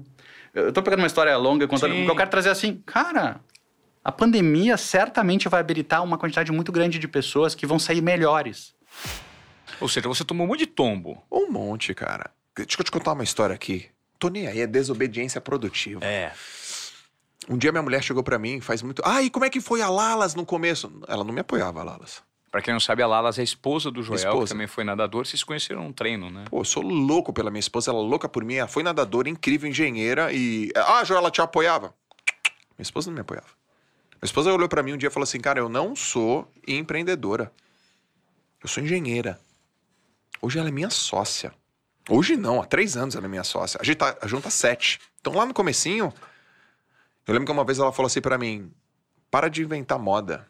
Eu tô pegando uma história longa contando, Sim. porque eu quero trazer assim, cara, a pandemia certamente vai habilitar uma quantidade muito grande de pessoas que vão sair melhores. Ou seja, você tomou um monte de tombo. Um monte, cara. Deixa eu te contar uma história aqui. Tô nem aí, é desobediência produtiva. É. Um dia minha mulher chegou pra mim, faz muito. Ah, e como é que foi a Lalas no começo? Ela não me apoiava, a Lalas. Pra quem não sabe, a Lalas é a esposa do Joel, que Esposa. também foi nadador. Vocês se conheceram num treino, né? Pô, eu sou louco pela minha esposa, ela é louca por mim. Ela foi nadadora, incrível, engenheira e. Ah, Joel, ela te apoiava? Minha esposa não me apoiava. Minha esposa olhou pra mim um dia e falou assim: Cara, eu não sou empreendedora. Eu sou engenheira. Hoje ela é minha sócia. Hoje não, há três anos ela é minha sócia. A gente tá junto há sete. Então lá no comecinho, eu lembro que uma vez ela falou assim pra mim: Para de inventar moda.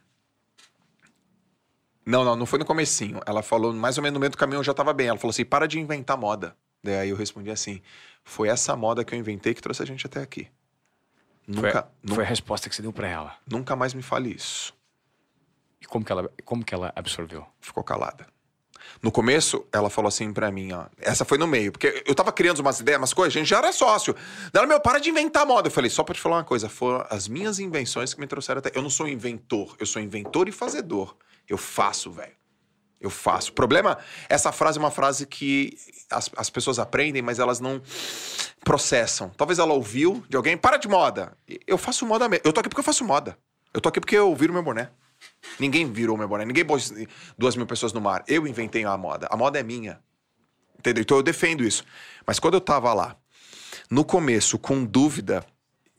Não, não, não foi no comecinho. Ela falou, mais ou menos no meio do caminho eu já tava bem. Ela falou assim: Para de inventar moda. Daí eu respondi assim: Foi essa moda que eu inventei que trouxe a gente até aqui. Foi, Nunca, nu- foi a resposta que você deu pra ela. nunca mais me fale isso. E como que ela, como que ela absorveu? ficou calada. No começo, ela falou assim pra mim, ó. Essa foi no meio, porque eu tava criando umas ideias, umas coisas, a gente já era sócio. Ela, meu, para de inventar moda. Eu falei, só pra te falar uma coisa, foram as minhas invenções que me trouxeram até. Eu não sou inventor, eu sou inventor e fazedor. Eu faço, velho. Eu faço. O problema, essa frase é uma frase que as, as pessoas aprendem, mas elas não processam. Talvez ela ouviu de alguém, para de moda. Eu faço moda mesmo. Eu tô aqui porque eu faço moda. Eu tô aqui porque eu viro meu boné. Ninguém virou meu boné, ninguém pôs duas mil pessoas no mar. Eu inventei a moda. A moda é minha. Entendeu? Então eu defendo isso. Mas quando eu tava lá, no começo, com dúvida,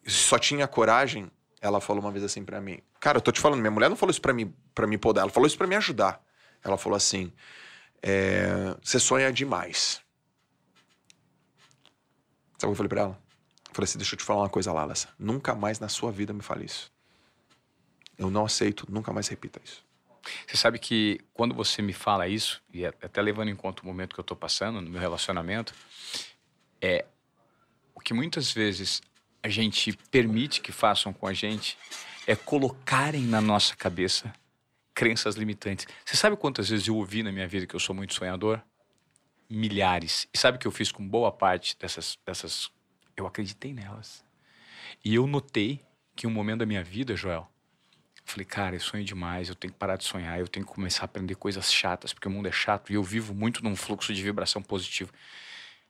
só tinha coragem, ela falou uma vez assim pra mim: Cara, eu tô te falando, minha mulher não falou isso pra mim, pra me podar, ela falou isso pra me ajudar. Ela falou assim: é, Você sonha demais. Sabe o que eu falei pra ela? Eu falei assim: Deixa eu te falar uma coisa, Lalas. Nunca mais na sua vida me fale isso. Eu não aceito, nunca mais repita isso. Você sabe que quando você me fala isso, e é- até levando em conta o momento que eu tô passando no meu relacionamento, é o que muitas vezes a gente permite que façam com a gente é colocarem na nossa cabeça crenças limitantes. Você sabe quantas vezes eu ouvi na minha vida que eu sou muito sonhador? Milhares. E sabe o que eu fiz com boa parte dessas dessas eu acreditei nelas. E eu notei que um momento da minha vida, Joel, falei, cara, eu sonho demais, eu tenho que parar de sonhar, eu tenho que começar a aprender coisas chatas, porque o mundo é chato e eu vivo muito num fluxo de vibração positiva.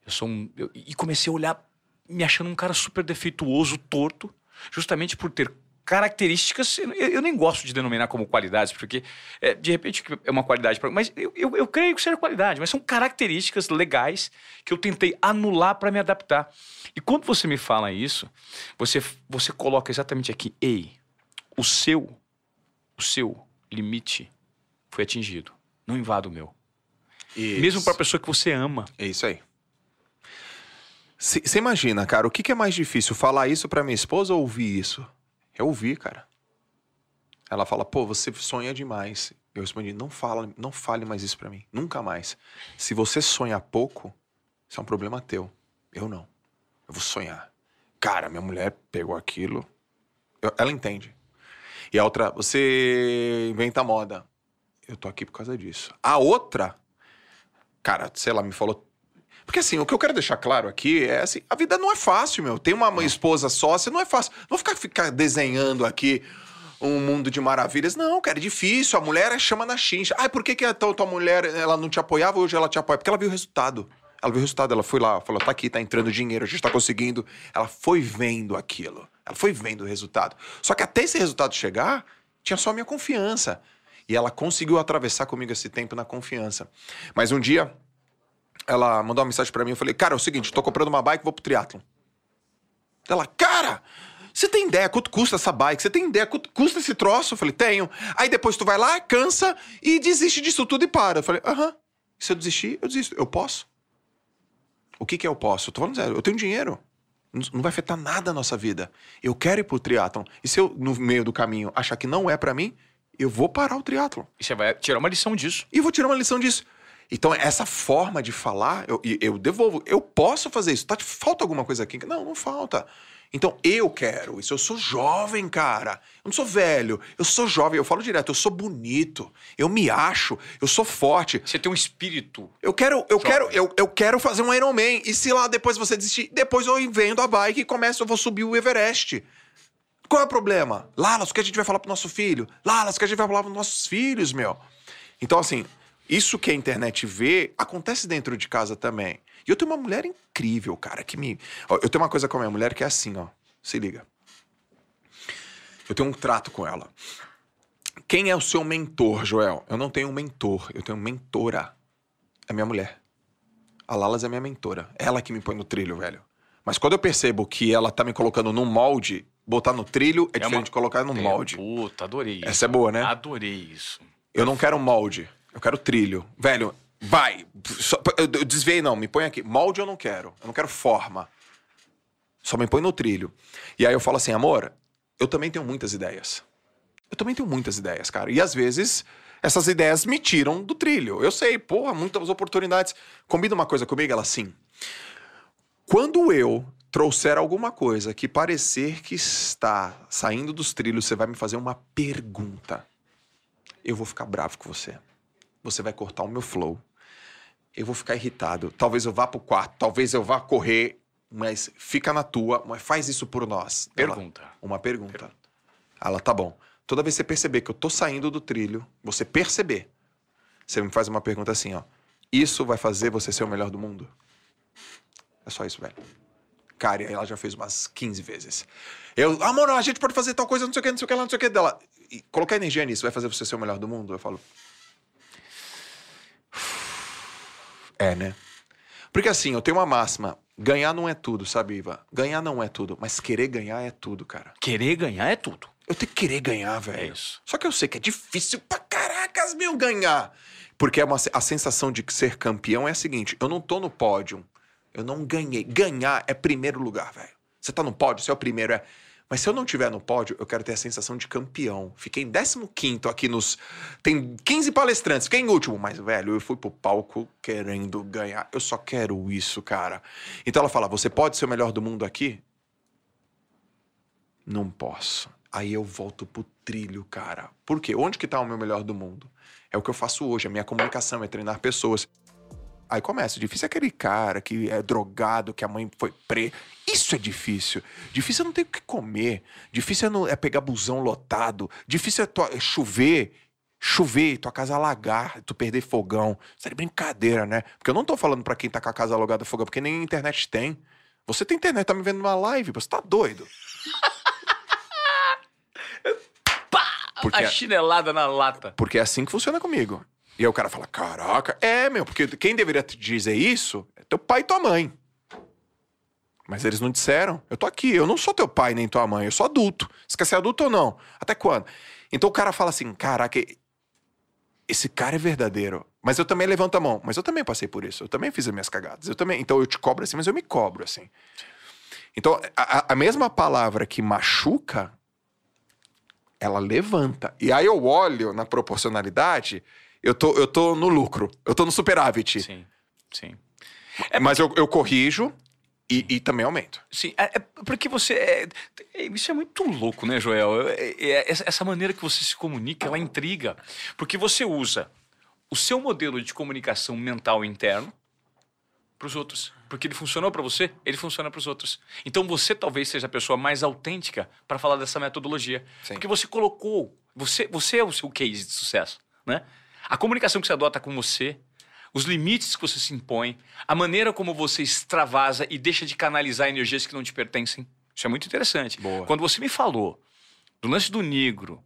Eu sou um. eu- e comecei a olhar, me achando um cara super defeituoso, torto, justamente por ter características. Eu, eu nem gosto de denominar como qualidades, porque é, de repente é uma qualidade, mas eu, eu, eu creio que seja qualidade, mas são características legais que eu tentei anular para me adaptar. E quando você me fala isso, você, você coloca exatamente aqui, ei, o seu, o seu limite foi atingido. Não invada o meu. Mesmo para a pessoa que você ama. É isso aí. Você imagina, cara, o que, que é mais difícil? Falar isso pra minha esposa ou ouvir isso? Eu ouvi, cara. Ela fala, pô, você sonha demais. Eu respondi, não fala, não fale mais isso pra mim. Nunca mais. Se você sonha pouco, isso é um problema teu. Eu não. Eu vou sonhar. Cara, minha mulher pegou aquilo. Eu- ela entende. E a outra, você inventa moda. Eu tô aqui por causa disso. A outra, cara, sei lá, me falou. Porque assim, o que eu quero deixar claro aqui é assim, a vida não é fácil, meu. Tem uma esposa sócia, não é fácil. Não vou ficar, ficar desenhando aqui um mundo de maravilhas. Não, cara, é difícil. A mulher chama na chincha. Ai, por que, que a tua, tua mulher ela não te apoiava hoje ela te apoia? Porque ela viu o resultado. Ela viu o resultado, ela foi lá, falou: tá aqui, tá entrando dinheiro, a gente tá conseguindo. Ela foi vendo aquilo. Ela foi vendo o resultado. Só que até esse resultado chegar, tinha só a minha confiança. E ela conseguiu atravessar comigo esse tempo na confiança. Mas um dia, ela mandou uma mensagem pra mim, eu falei, cara, é o seguinte, tô comprando uma bike, vou pro triatlon. Ela, cara, você tem ideia quanto custa essa bike? Você tem ideia quanto custa esse troço? Eu falei, tenho. Aí depois tu vai lá, cansa e desiste disso tudo e para. Eu falei, aham. Se eu desistir, eu desisto. Eu posso. O que que eu posso? Eu tô falando sério, eu tenho dinheiro. Não vai afetar nada a nossa vida. Eu quero ir pro triatlon. E se eu, no meio do caminho, achar que não é pra mim, eu vou parar o triatlon. E você vai tirar uma lição disso. E vou tirar uma lição disso. Então, essa forma de falar, eu, eu devolvo. Eu posso fazer isso. Tá, falta alguma coisa aqui? Não, não falta. Então, eu quero isso. Eu sou jovem, cara. Eu não sou velho. Eu sou jovem. Eu falo direto. Eu sou bonito. Eu me acho. Eu sou forte. Você tem um espírito. Eu quero, eu Jovem. quero, eu, eu quero fazer um Iron Man. E se lá depois você desistir, depois eu invento a bike e começo, eu vou subir o Everest. Qual é o problema? Lalas, o que a gente vai falar pro nosso filho? Lalas, o que a gente vai falar pros nossos filhos, meu? Então, assim, isso que a internet vê acontece dentro de casa também. E eu tenho uma mulher incrível, cara, que me. Eu tenho uma coisa com a minha mulher que é assim, ó. Se liga. Eu tenho um trato com ela. Quem é o seu mentor, Joel? Eu não tenho um mentor, eu tenho mentora. É minha mulher. A Lalas é minha mentora. Ela que me põe no trilho, velho. Mas quando eu percebo que ela tá me colocando num molde Botar no trilho é, É uma- diferente de colocar no É, molde. Puta, adorei isso. Essa é boa, né? Adorei isso. Eu não quero molde. Eu quero trilho. Velho, vai. Só- eu desviei, não. Me põe aqui. Molde eu não quero. Eu não quero forma. Só me põe no trilho. E aí eu falo assim, amor, eu também tenho muitas ideias. Eu também tenho muitas ideias, cara. E às vezes essas ideias me tiram do trilho. Eu sei, porra, muitas oportunidades. Combina uma coisa comigo? Ela sim. Quando eu trouxer alguma coisa que parecer que está saindo dos trilhos, você vai me fazer uma pergunta. Eu vou ficar bravo com você. Você vai cortar o meu flow. Eu vou ficar irritado. Talvez eu vá pro quarto, talvez eu vá correr, mas fica na tua, mas faz isso por nós. Ela- Pergunta. uma pergunta. Ela, tá bom. Toda vez que você perceber que eu tô saindo do trilho, você perceber, você me faz uma pergunta assim, ó. Isso vai fazer você ser o melhor do mundo? É só isso, velho. Cara, ela já fez umas 15 vezes. Eu, amor, a gente pode fazer tal coisa, não sei o que, não sei o que lá, não sei o que dela. E colocar energia nisso vai fazer você ser o melhor do mundo? Eu falo. É, né? Porque assim, eu tenho uma máxima. Ganhar não é tudo, sabe, Iva? Ganhar não é tudo, mas querer ganhar é tudo, cara. Querer ganhar é tudo. Eu tenho que querer ganhar, velho. É isso. Só que eu sei que é difícil pra caracas, meu, ganhar. Porque é uma, a sensação de ser campeão é a seguinte: eu não tô no pódio. Eu não ganhei. Ganhar é primeiro lugar, velho. Você tá no pódio, você é o primeiro, é. Mas se eu não tiver no pódio, eu quero ter a sensação de campeão. Fiquei em 15 aqui nos. Tem 15 palestrantes, fiquei em último. Mas, velho, eu fui pro palco querendo ganhar. Eu só quero isso, cara. Então ela fala: você pode ser o melhor do mundo aqui? Não posso. Aí eu volto pro trilho, cara. Por quê? Onde que tá o meu melhor do mundo? É o que eu faço hoje, a minha comunicação é treinar pessoas. Aí começa, difícil é aquele cara que é drogado, que a mãe foi presa. Isso é difícil. Difícil é não ter o que comer. Difícil é, não- é pegar busão lotado. Difícil é, tua- é chover. Chover, tua casa alagar, tu perder fogão. Isso é de brincadeira, né? Porque eu não tô falando pra quem tá com a casa alugada fogão, porque nem internet tem. Você tem internet, tá me vendo numa live, você tá doido. (laughs) Porque, A chinelada na lata. porque é assim que funciona comigo. E aí o cara fala: caraca, é, meu, porque quem deveria te dizer isso é teu pai e tua mãe. Mas eles não disseram. Eu tô aqui, eu não sou teu pai nem tua mãe, eu sou adulto. Você quer ser adulto ou não? Até quando? Então o cara fala assim: caraca, esse cara é verdadeiro. Mas eu também levanto a mão. Mas eu também passei por isso. Eu também fiz as minhas cagadas. Eu também. Então eu te cobro assim, mas eu me cobro assim. Então a, a- mesma palavra que machuca, ela levanta. E aí eu olho na proporcionalidade, eu tô, eu tô no lucro. Eu tô no superávit. Sim, sim. Mas eu, eu corrijo e, e também aumento. Sim, é, é porque você. é- é- isso é muito louco, né, Joel? É- é- essa, essa maneira que você se comunica, ela intriga. Porque você usa o seu modelo de comunicação mental interno para os outros. Porque ele funcionou para você, ele funciona para os outros. Então você talvez seja a pessoa mais autêntica para falar dessa metodologia. Sim. Porque você colocou. Você, você é o seu case de sucesso, né? A comunicação que você adota com você, os limites que você se impõe, a maneira como você extravasa e deixa de canalizar energias que não te pertencem. Isso é muito interessante. Boa. Quando você me falou do lance do negro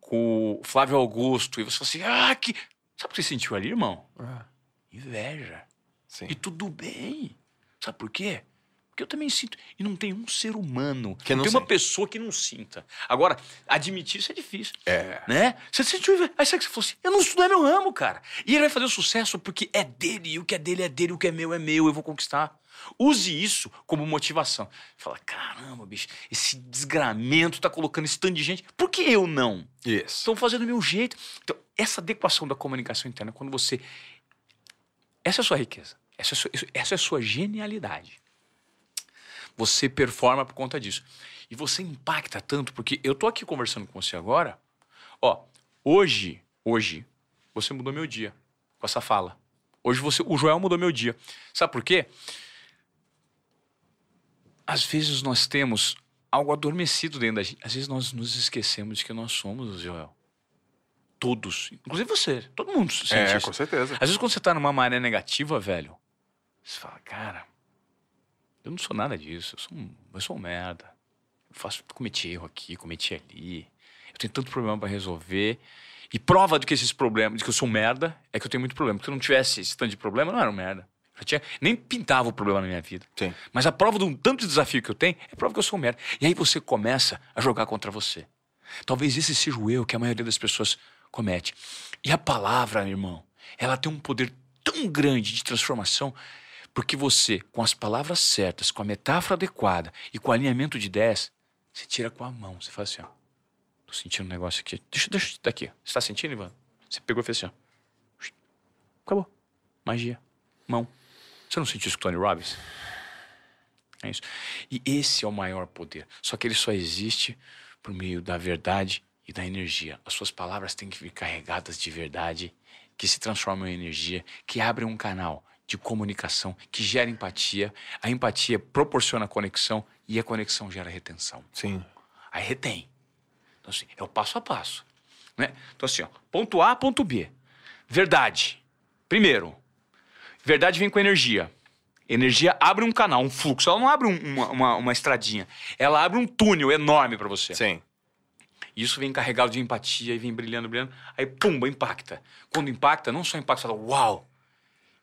com o Flávio Augusto, e você falou assim: ah, que. Sabe o que você sentiu ali, irmão? Inveja. Sim. E tudo bem. Sabe por quê? Porque eu também sinto. E não tem um ser humano, Que não, não tem uma sente. pessoa que não sinta. Agora, admitir isso é difícil. É. Né? Você sentiu. Aí você falou assim: eu não não é meu ramo, cara. E ele vai fazer o sucesso porque é dele, e o que é dele é dele, o que é meu é meu, eu vou conquistar. Use isso como motivação. Fala, caramba, bicho, esse desgramento tá colocando esse tanto de gente. Por que eu não? Isso. Estão fazendo do meu jeito. Então, essa adequação da comunicação interna, quando você. Essa é a sua riqueza. Essa é a sua, essa é a sua genialidade. Você performa por conta disso. E você impacta tanto, porque eu tô aqui conversando com você agora. Ó, hoje, hoje, você mudou meu dia com essa fala. Hoje você, o Joel mudou meu dia. Sabe por quê? Às vezes nós temos algo adormecido dentro da gente. Às vezes nós nos esquecemos de que nós somos o Joel. Todos. Inclusive você. Todo mundo sente É, isso. com certeza. Às vezes quando você tá numa maré negativa, velho, você fala, cara, eu não sou nada disso. Eu sou um, eu sou um merda. Eu faço, cometi erro aqui, cometi ali. Eu tenho tanto problema pra resolver. E prova de que esses problemas, de que eu sou um merda, é que eu tenho muito problema. Porque se eu não tivesse esse tanto de problema, eu não era um merda. Já tinha, nem pintava o problema na minha vida. Sim. Mas a prova de um tanto de desafio que eu tenho é prova que eu sou um merda. E aí você começa a jogar contra você. Talvez esse seja o erro que a maioria das pessoas comete. E a palavra, irmão, ela tem um poder tão grande de transformação, porque você, com as palavras certas, com a metáfora adequada e com o alinhamento de 10, você tira com a mão. Você faz assim, ó. Tô sentindo um negócio aqui. Deixa, deixa daqui. Você tá sentindo, Ivan? Você pegou e fez assim, ó. Acabou. Magia. Mão. Você não sentiu isso com Tony Robbins? É isso. E esse é o maior poder. Só que ele só existe por meio da verdade e da energia. As suas palavras têm que vir carregadas de verdade, que se transformam em energia, que abrem um canal de comunicação, que gera empatia. A empatia proporciona conexão e a conexão gera retenção. Sim. Aí retém. Então, assim, é o passo a passo. Né? Então, assim, ó, ponto A, ponto B. Verdade. Primeiro, verdade vem com energia. Energia abre um canal, um fluxo. Ela não abre um- uma, uma, uma estradinha. Ela abre um túnel enorme para você. Sim. Isso vem carregado de empatia e vem brilhando, brilhando. Aí, pumba, impacta. Quando impacta, não só impacta, você fala, uau,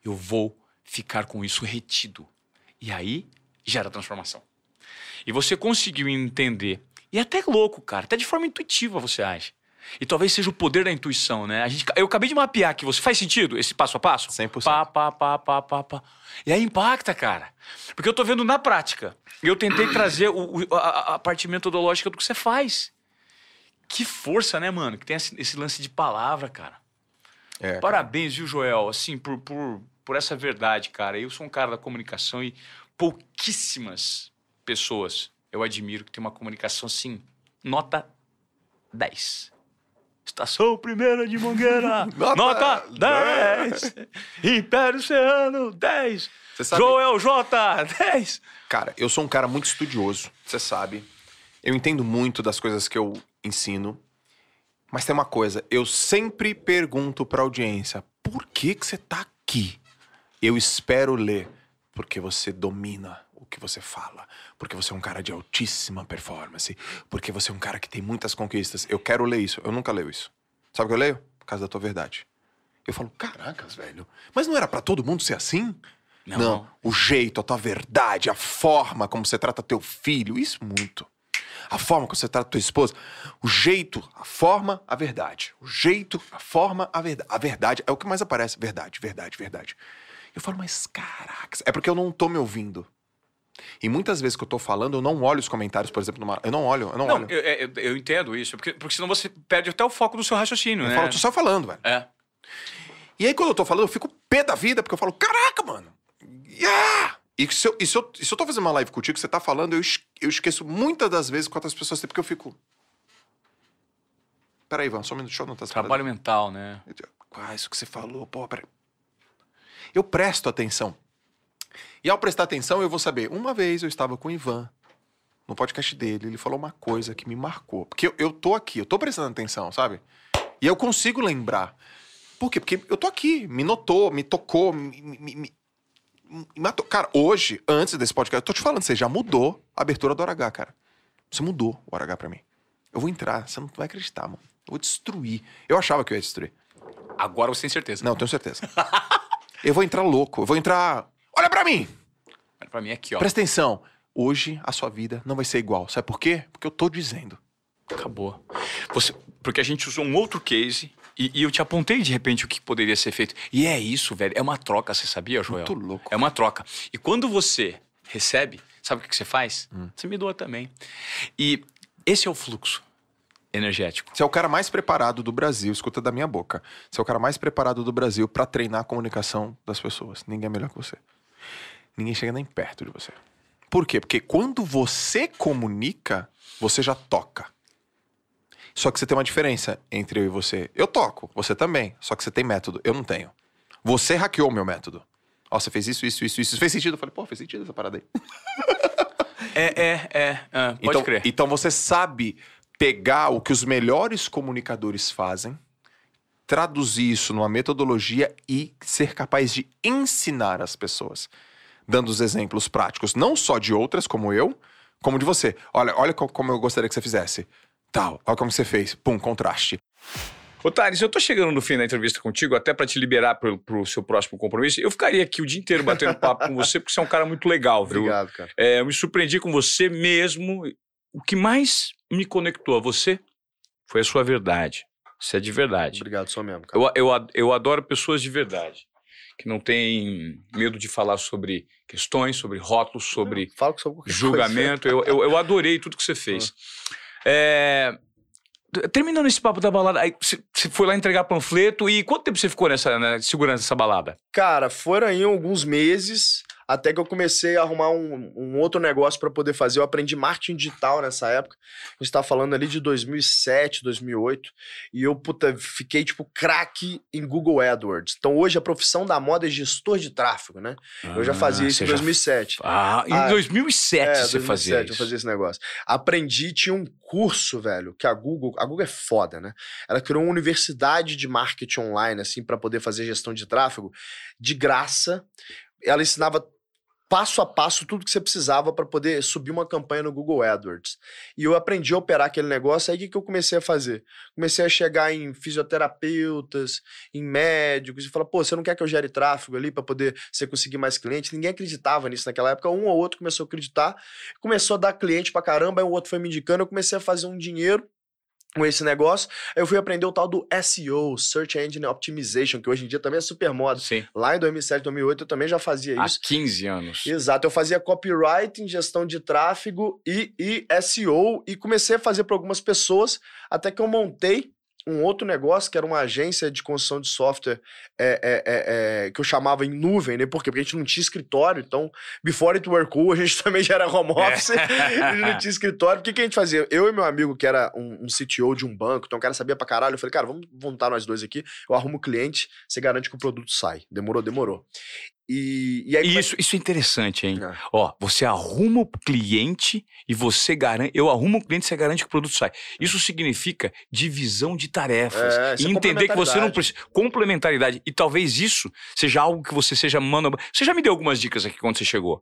eu vou ficar com isso retido. E aí, gera transformação. E você conseguiu entender. E é até louco, cara. Até de forma intuitiva, você acha. E talvez seja o poder da intuição, né? A gente, eu acabei de mapear aqui. Você faz sentido esse passo a passo? 100%. Pá, pá, pá, pá, pá, pá. E aí impacta, cara. Porque eu tô vendo na prática. E eu tentei trazer o, o- a, a parte metodológica do que você faz. Que força, né, mano? Que tem esse, esse lance de palavra, cara. É, cara. Parabéns, viu, Joel? Assim, por, por, por essa verdade, cara. Eu sou um cara da comunicação e pouquíssimas pessoas eu admiro que tem uma comunicação, assim, nota 10. Estação Primeira de Mangueira, (laughs) Nota nota 10. Império Oceano, 10. Você sabe- Joel J, 10. Cara, eu sou um cara muito estudioso, você sabe. Eu entendo muito das coisas que eu ensino. Mas tem uma coisa, eu sempre pergunto pra audiência: por que, que você tá aqui? Eu espero ler, porque você domina o que você fala, porque você é um cara de altíssima performance, porque você é um cara que tem muitas conquistas. Eu quero ler isso, eu nunca leio isso. Sabe o que eu leio? Por causa da tua verdade. Eu falo, caracas, velho, mas não era pra todo mundo ser assim? Não. o jeito, a tua verdade, a forma como você trata teu filho, isso muito. A forma como você trata tua esposa, o jeito, a forma, a verdade. O jeito, a forma, a verdade. A verdade é o que mais aparece. Verdade, verdade, verdade. Eu falo, mas caracas, é porque eu não tô me ouvindo. E muitas vezes que eu tô falando, eu não olho os comentários, por exemplo, numa... Eu não olho, eu não, Não, olho. eu, eu- eu entendo isso, porque, porque senão você perde até o foco do seu raciocínio, Eu né? falo, tô só falando, velho. É. E aí, quando eu tô falando, eu fico pé da vida, porque eu falo, caraca, mano. Yeah! E se, eu, e, se eu, e se eu tô fazendo uma live contigo, você tá falando, eu, eu esqueço muitas das vezes quantas pessoas tem, porque eu fico. Peraí, Ivan, só um minuto, deixa eu anotar essa Trabalho mental, né? Ah, isso que você falou, pô, peraí. Eu presto atenção. E ao prestar atenção, eu vou saber. Uma vez eu estava com o Ivan, no podcast dele, ele falou uma coisa que me marcou. Porque eu, eu tô aqui, eu tô prestando atenção, sabe? E eu consigo lembrar. Por quê? Porque eu tô aqui, me notou, me tocou, me, me, me- me- matou. Cara, hoje, antes desse podcast, eu tô te falando, você já mudou a abertura do Hora H, cara. Você mudou o Hora H pra mim. Eu vou entrar, você não vai acreditar, mano. Eu vou destruir. Eu achava que eu ia destruir. Agora você tem certeza. Não, eu tenho certeza. (laughs) eu vou entrar louco, eu vou entrar. Olha pra mim! Mas Pra mim aqui, ó. Presta atenção. Hoje a sua vida não vai ser igual. Sabe por quê? Porque eu tô dizendo. Acabou. Você, porque a gente usou um outro case e, e eu te apontei de repente o que poderia ser feito. E é isso, velho. É uma troca, você sabia, Joel? Muito louco. É uma troca. E quando você recebe, sabe o que que você faz? Hum. Você me doa também. E esse é o fluxo energético. Você é o cara mais preparado do Brasil, escuta da minha boca. Você é o cara mais preparado do Brasil pra treinar a comunicação das pessoas. Ninguém é melhor que você. Ninguém chega nem perto de você. Por quê? Porque quando você comunica, você já toca. Só que você tem uma diferença entre eu e você. Eu toco, você também. Só que você tem método, eu não tenho. Você hackeou meu método. Ó, você fez isso, isso, isso, isso. Fez sentido? Eu falei, pô, fez sentido essa parada aí. É, é, é. ah, pode então, crer. Então você sabe pegar o que os melhores comunicadores fazem, traduzir isso numa metodologia e ser capaz de ensinar as pessoas, dando os exemplos práticos, não só de outras como eu, como de você. Olha, olha co- como eu gostaria que você fizesse. Tal, olha como você fez. Pum, contraste. Ô, Thales, eu tô chegando no fim da entrevista contigo, até pra te liberar pro, pro seu próximo compromisso. Eu ficaria aqui o dia inteiro batendo papo com você, porque você é um cara muito legal, viu? Obrigado, cara. É, eu me surpreendi com você mesmo. O que mais me conectou a você foi a sua verdade. Você é de verdade. Obrigado, só mesmo, cara. Eu, eu, eu adoro pessoas de verdade, que não têm medo de falar sobre questões, sobre rótulos, sobre qualquer julgamento. Eu, eu, eu adorei tudo que você fez. É, t- terminando esse papo da balada, aí você você foi lá entregar panfleto e quanto tempo você ficou nessa, né, segurando essa balada? Cara, foram aí alguns meses até que eu comecei a arrumar um, um outro negócio para poder fazer. Eu aprendi marketing digital nessa época. A gente tá falando ali de 2007, 2008. E eu, puta, fiquei, tipo, craque em Google AdWords. Então, hoje, a profissão da moda é gestor de tráfego, né? eu já fazia Ah, isso em já- 2007. Ah, em Ah, 2007 É, você 2007 fazia eu isso. fazia esse negócio. Aprendi, tinha um curso, velho, que a Google, a Google é foda, né? Ela criou uma universidade de marketing online, assim, para poder fazer gestão de tráfego de graça. Ela ensinava passo a passo tudo que você precisava para poder subir uma campanha no Google AdWords. E eu aprendi a operar aquele negócio, aí o que, que eu comecei a fazer? Comecei a chegar em fisioterapeutas, em médicos, e falar, pô, você não quer que eu gere tráfego ali para poder você conseguir mais clientes? Ninguém acreditava nisso naquela época, um ou outro começou a acreditar, começou a dar cliente pra caramba, aí o outro foi me indicando, eu comecei a fazer um dinheiro com esse negócio, eu fui aprender o tal do SEO, Search Engine Optimization, que hoje em dia também é super moda. Sim. Lá em 2007, 2008 eu também já fazia Há isso. 15 anos. Exato, eu fazia copywriting, gestão de tráfego e, e SEO e comecei a fazer para algumas pessoas até que eu montei um outro negócio que era uma agência de construção de software é, é, é, é, que eu chamava em nuvem, né? Por quê? Porque a gente não tinha escritório, então, before it were cool, a gente (laughs) também já era home office, a gente não tinha escritório. O que, que a gente fazia? Eu e meu amigo, que era um, um CTO de um banco, então o cara sabia pra caralho, eu falei, cara, vamos juntar nós dois aqui, eu arrumo o cliente, você garante que o produto sai. Demorou, demorou. E, e aí... E isso, isso é interessante, hein? É. Ó, você arruma o cliente e você garante. Eu arrumo o cliente e você garante que o produto sai. Isso significa divisão de tarefas. É, e é entender que você não precisa. Complementaridade. E talvez isso seja algo que você seja mano. Você já me deu algumas dicas aqui quando você chegou.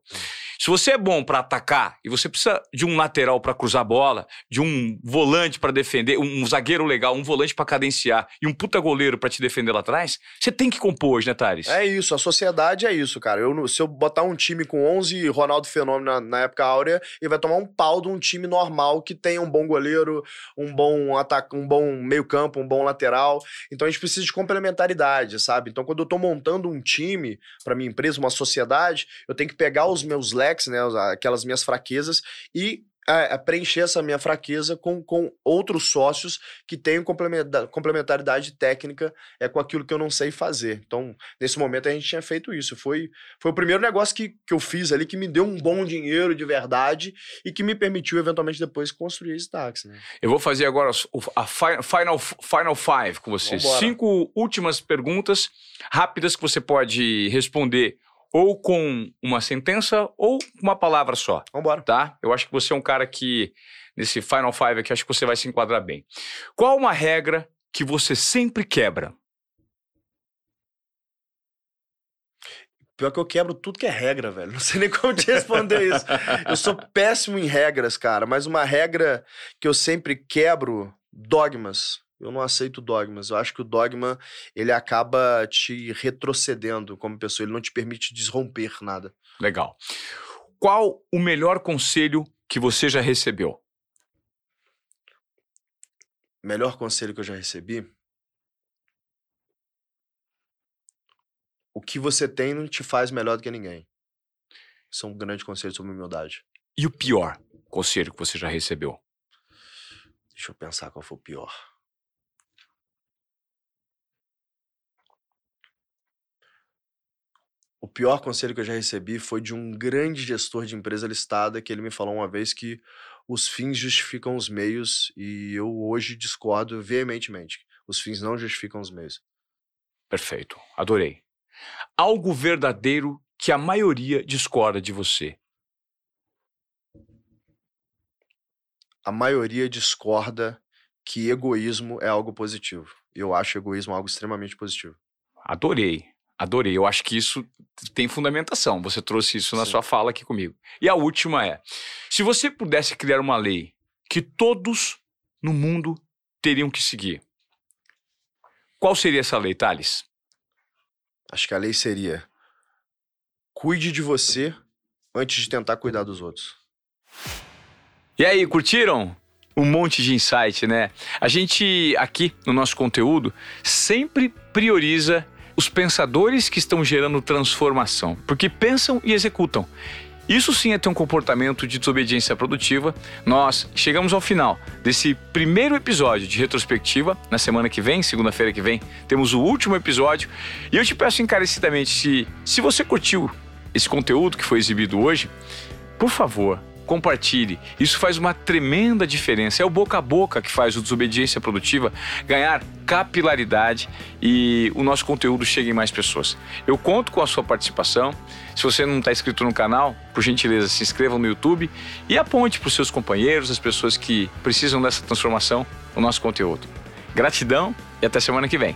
Se você é bom pra atacar e você precisa de um lateral pra cruzar a bola, de um volante pra defender, um zagueiro legal, um volante pra cadenciar e um puta goleiro pra te defender lá atrás, você tem que compor hoje, né, Thales? É isso, a sociedade é isso, cara. Eu, se eu botar um time com 11 Ronaldo Fenômeno na, na época áurea, ele vai tomar um pau de um time normal que tem um bom goleiro, um bom ataque, um bom meio-campo, um bom lateral. Então a gente precisa de complementaridade, sabe? Então quando eu tô montando um time para minha empresa, uma sociedade, eu tenho que pegar os meus leques, né, aquelas minhas fraquezas e é, é, preencher essa minha fraqueza com, com outros sócios que tenham complementa- complementaridade técnica é com aquilo que eu não sei fazer. Então, nesse momento a gente tinha feito isso. Foi, foi o primeiro negócio que, que eu fiz ali que me deu um bom dinheiro de verdade e que me permitiu eventualmente depois construir esse táxi. Né? Eu vou fazer agora a fi- final, final five com você. Cinco últimas perguntas rápidas que você pode responder ou com uma sentença ou uma palavra só, Vambora. tá? Eu acho que você é um cara que, nesse final five aqui, acho que você vai se enquadrar bem. Qual uma regra que você sempre quebra? Pior que eu quebro tudo que é regra, velho. (laughs) Não sei nem como te responder isso. Eu sou péssimo em regras, cara, mas uma regra que eu sempre quebro, dogmas. Eu não aceito dogmas. Eu acho que o dogma, ele acaba te retrocedendo como pessoa, ele não te permite desromper nada. Legal. Qual o melhor conselho que você já recebeu? Melhor conselho que eu já recebi? O que você tem não te faz melhor do que ninguém. Isso é um grande conselho sobre humildade. E o pior conselho que você já recebeu? Deixa eu pensar qual foi o pior. O pior conselho que eu já recebi foi de um grande gestor de empresa listada que ele me falou uma vez que os fins justificam os meios e eu hoje discordo veementemente. Os fins não justificam os meios. Perfeito, adorei. Algo verdadeiro que a maioria discorda de você. A maioria discorda que egoísmo é algo positivo. Eu acho egoísmo algo extremamente positivo. Adorei, adorei. Eu acho que isso tem fundamentação. Você trouxe isso na Sim. sua fala aqui comigo. E a última é: se você pudesse criar uma lei que todos no mundo teriam que seguir, Qual seria essa lei, Thales? Acho que a lei seria: cuide de você antes de tentar cuidar dos outros. E aí, curtiram? Um monte de insight, né? A gente aqui no nosso conteúdo sempre prioriza os pensadores que estão gerando transformação, porque pensam e executam. Isso sim é ter um comportamento de desobediência produtiva. Nós chegamos ao final desse primeiro episódio de retrospectiva. Na semana que vem, segunda-feira que vem, temos o último episódio. E eu te peço encarecidamente, se, se você curtiu esse conteúdo que foi exibido hoje, por favor, compartilhe. Isso faz uma tremenda diferença. É o boca a boca que faz o Desobediência Produtiva ganhar capilaridade e o nosso conteúdo chegue em mais pessoas. Eu conto com a sua participação. Se você não está inscrito no canal, por gentileza, se inscreva no YouTube e aponte para os seus companheiros, as pessoas que precisam dessa transformação, o nosso conteúdo. Gratidão e até semana que vem.